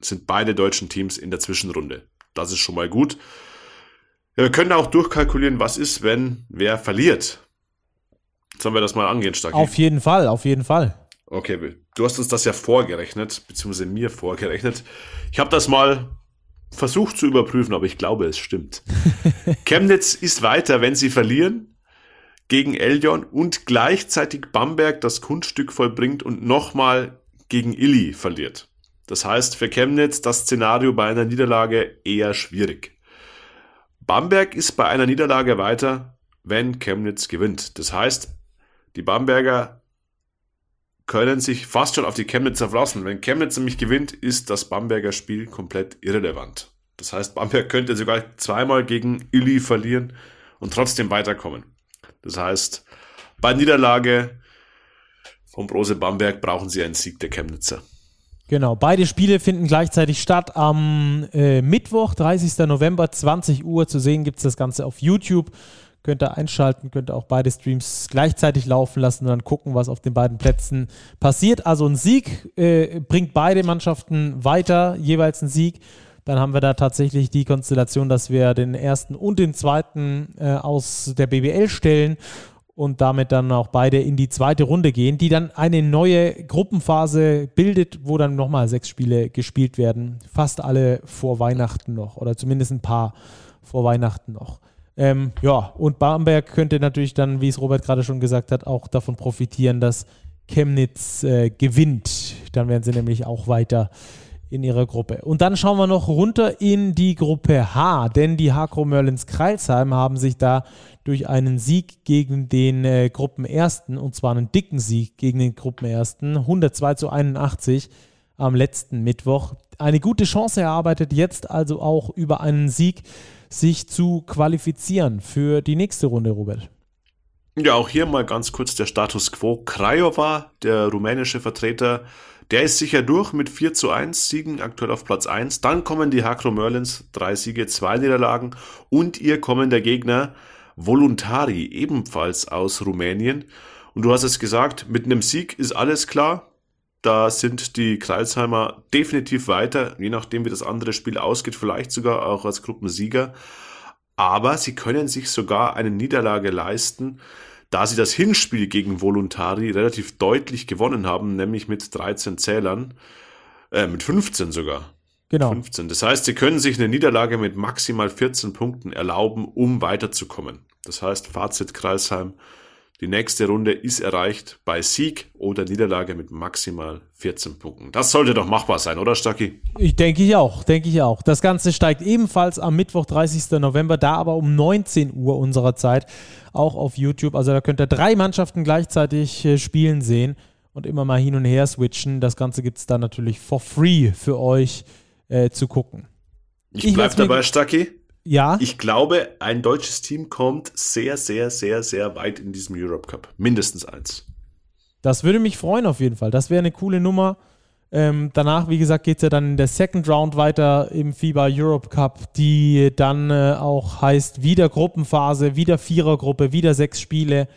sind beide deutschen Teams in der Zwischenrunde. Das ist schon mal gut. Wir können auch durchkalkulieren, was ist, wenn wer verliert. Sollen wir das mal angehen, Stacki? Auf jeden Fall, auf jeden Fall. Okay, du hast uns das ja vorgerechnet, beziehungsweise mir vorgerechnet. Ich habe das mal versucht zu überprüfen, aber ich glaube, es stimmt. Chemnitz ist weiter, wenn sie verlieren. gegen Eljon und gleichzeitig Bamberg das Kunststück vollbringt und nochmal gegen Illy verliert. Das heißt für Chemnitz das Szenario bei einer Niederlage eher schwierig. Bamberg ist bei einer Niederlage weiter, wenn Chemnitz gewinnt. Das heißt, die Bamberger können sich fast schon auf die Chemnitzer verlassen. Wenn Chemnitz nämlich gewinnt, ist das Bamberger Spiel komplett irrelevant. Das heißt, Bamberg könnte sogar zweimal gegen Illy verlieren und trotzdem weiterkommen. Das heißt, bei Niederlage vom Brose Bamberg brauchen sie einen Sieg der Chemnitzer. Genau, beide Spiele finden gleichzeitig statt. Am äh, Mittwoch, 30. November, 20 Uhr zu sehen gibt es das Ganze auf YouTube. Könnt ihr einschalten, könnt ihr auch beide Streams gleichzeitig laufen lassen und dann gucken, was auf den beiden Plätzen passiert. Also ein Sieg äh, bringt beide Mannschaften weiter, jeweils ein Sieg. Dann haben wir da tatsächlich die Konstellation, dass wir den ersten und den zweiten äh, aus der BBL stellen und damit dann auch beide in die zweite Runde gehen, die dann eine neue Gruppenphase bildet, wo dann nochmal sechs Spiele gespielt werden. Fast alle vor Weihnachten noch oder zumindest ein paar vor Weihnachten noch. Ähm, ja, und Bamberg könnte natürlich dann, wie es Robert gerade schon gesagt hat, auch davon profitieren, dass Chemnitz äh, gewinnt. Dann werden sie nämlich auch weiter in ihrer Gruppe. Und dann schauen wir noch runter in die Gruppe H, denn die Hakro Merlins Kreilsheim haben sich da durch einen Sieg gegen den äh, Gruppenersten, und zwar einen dicken Sieg gegen den Gruppenersten, 102 zu 81 am letzten Mittwoch, eine gute Chance erarbeitet, jetzt also auch über einen Sieg sich zu qualifizieren für die nächste Runde, Robert. Ja, auch hier mal ganz kurz der Status quo. Krajova, der rumänische Vertreter, der ist sicher durch mit 4 zu 1 Siegen, aktuell auf Platz 1. Dann kommen die Hakro Merlins, drei Siege, zwei Niederlagen und ihr kommender Gegner Voluntari, ebenfalls aus Rumänien. Und du hast es gesagt, mit einem Sieg ist alles klar. Da sind die Kreisheimer definitiv weiter, je nachdem wie das andere Spiel ausgeht, vielleicht sogar auch als Gruppensieger. Aber sie können sich sogar eine Niederlage leisten, da sie das Hinspiel gegen Voluntari relativ deutlich gewonnen haben, nämlich mit 13 Zählern, äh, mit 15 sogar. Genau. 15. Das heißt, sie können sich eine Niederlage mit maximal 14 Punkten erlauben, um weiterzukommen. Das heißt, Fazit Kreisheim, die nächste Runde ist erreicht bei Sieg oder Niederlage mit maximal 14 Punkten. Das sollte doch machbar sein, oder Stacki? Ich denke ich auch, denke ich auch. Das Ganze steigt ebenfalls am Mittwoch, 30. November, da aber um 19 Uhr unserer Zeit, auch auf YouTube. Also da könnt ihr drei Mannschaften gleichzeitig äh, spielen sehen und immer mal hin und her switchen. Das Ganze gibt es dann natürlich for free für euch äh, zu gucken. Ich, ich bleib dabei, Stacki. Ja. Ich glaube, ein deutsches Team kommt sehr, sehr, sehr, sehr weit in diesem Europe Cup. Mindestens eins. Das würde mich freuen auf jeden Fall. Das wäre eine coole Nummer. Ähm, danach, wie gesagt, geht es ja dann in der Second Round weiter im FIBA Europe Cup, die dann äh, auch heißt wieder Gruppenphase, wieder Vierergruppe, wieder sechs Spiele.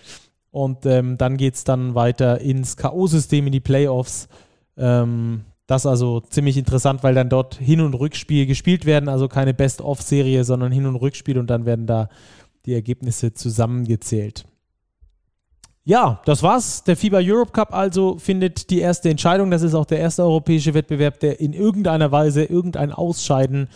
Und ähm, dann geht es dann weiter ins K.O.-System, in die Playoffs. Ähm, das ist also ziemlich interessant, weil dann dort Hin- und Rückspiel gespielt werden, also keine Best-of-Serie, sondern Hin- und Rückspiel und dann werden da die Ergebnisse zusammengezählt. Ja, das war's. Der FIBA Europe Cup also findet die erste Entscheidung. Das ist auch der erste europäische Wettbewerb, der in irgendeiner Weise irgendein Ausscheiden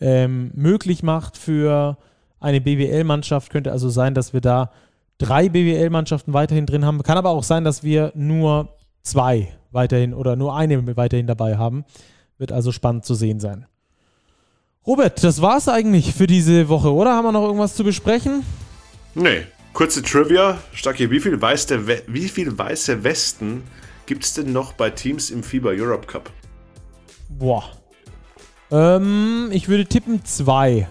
ähm, möglich macht für eine BWL-Mannschaft. Könnte also sein, dass wir da drei BWL-Mannschaften weiterhin drin haben. Kann aber auch sein, dass wir nur zwei weiterhin oder nur eine weiterhin dabei haben. Wird also spannend zu sehen sein. Robert, das war's eigentlich für diese Woche, oder? Haben wir noch irgendwas zu besprechen? Nee. Kurze Trivia. Stacki, wie viel, weiße, wie viel weiße Westen gibt es denn noch bei Teams im FIBA Europe Cup? Boah. Ähm, ich würde tippen zwei.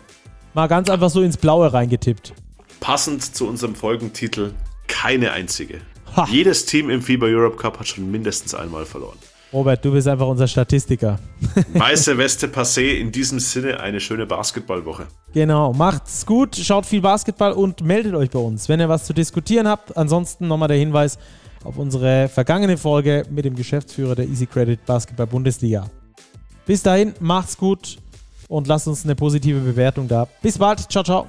Mal ganz einfach so ins Blaue reingetippt. Passend zu unserem Folgentitel, keine einzige. Ha. Jedes Team im FIBA Europe Cup hat schon mindestens einmal verloren. Robert, du bist einfach unser Statistiker. Weiße Weste passé. In diesem Sinne eine schöne Basketballwoche. Genau, macht's gut, schaut viel Basketball und meldet euch bei uns, wenn ihr was zu diskutieren habt. Ansonsten nochmal der Hinweis auf unsere vergangene Folge mit dem Geschäftsführer der Easy Credit Basketball Bundesliga. Bis dahin, macht's gut und lasst uns eine positive Bewertung da. Bis bald, ciao, ciao.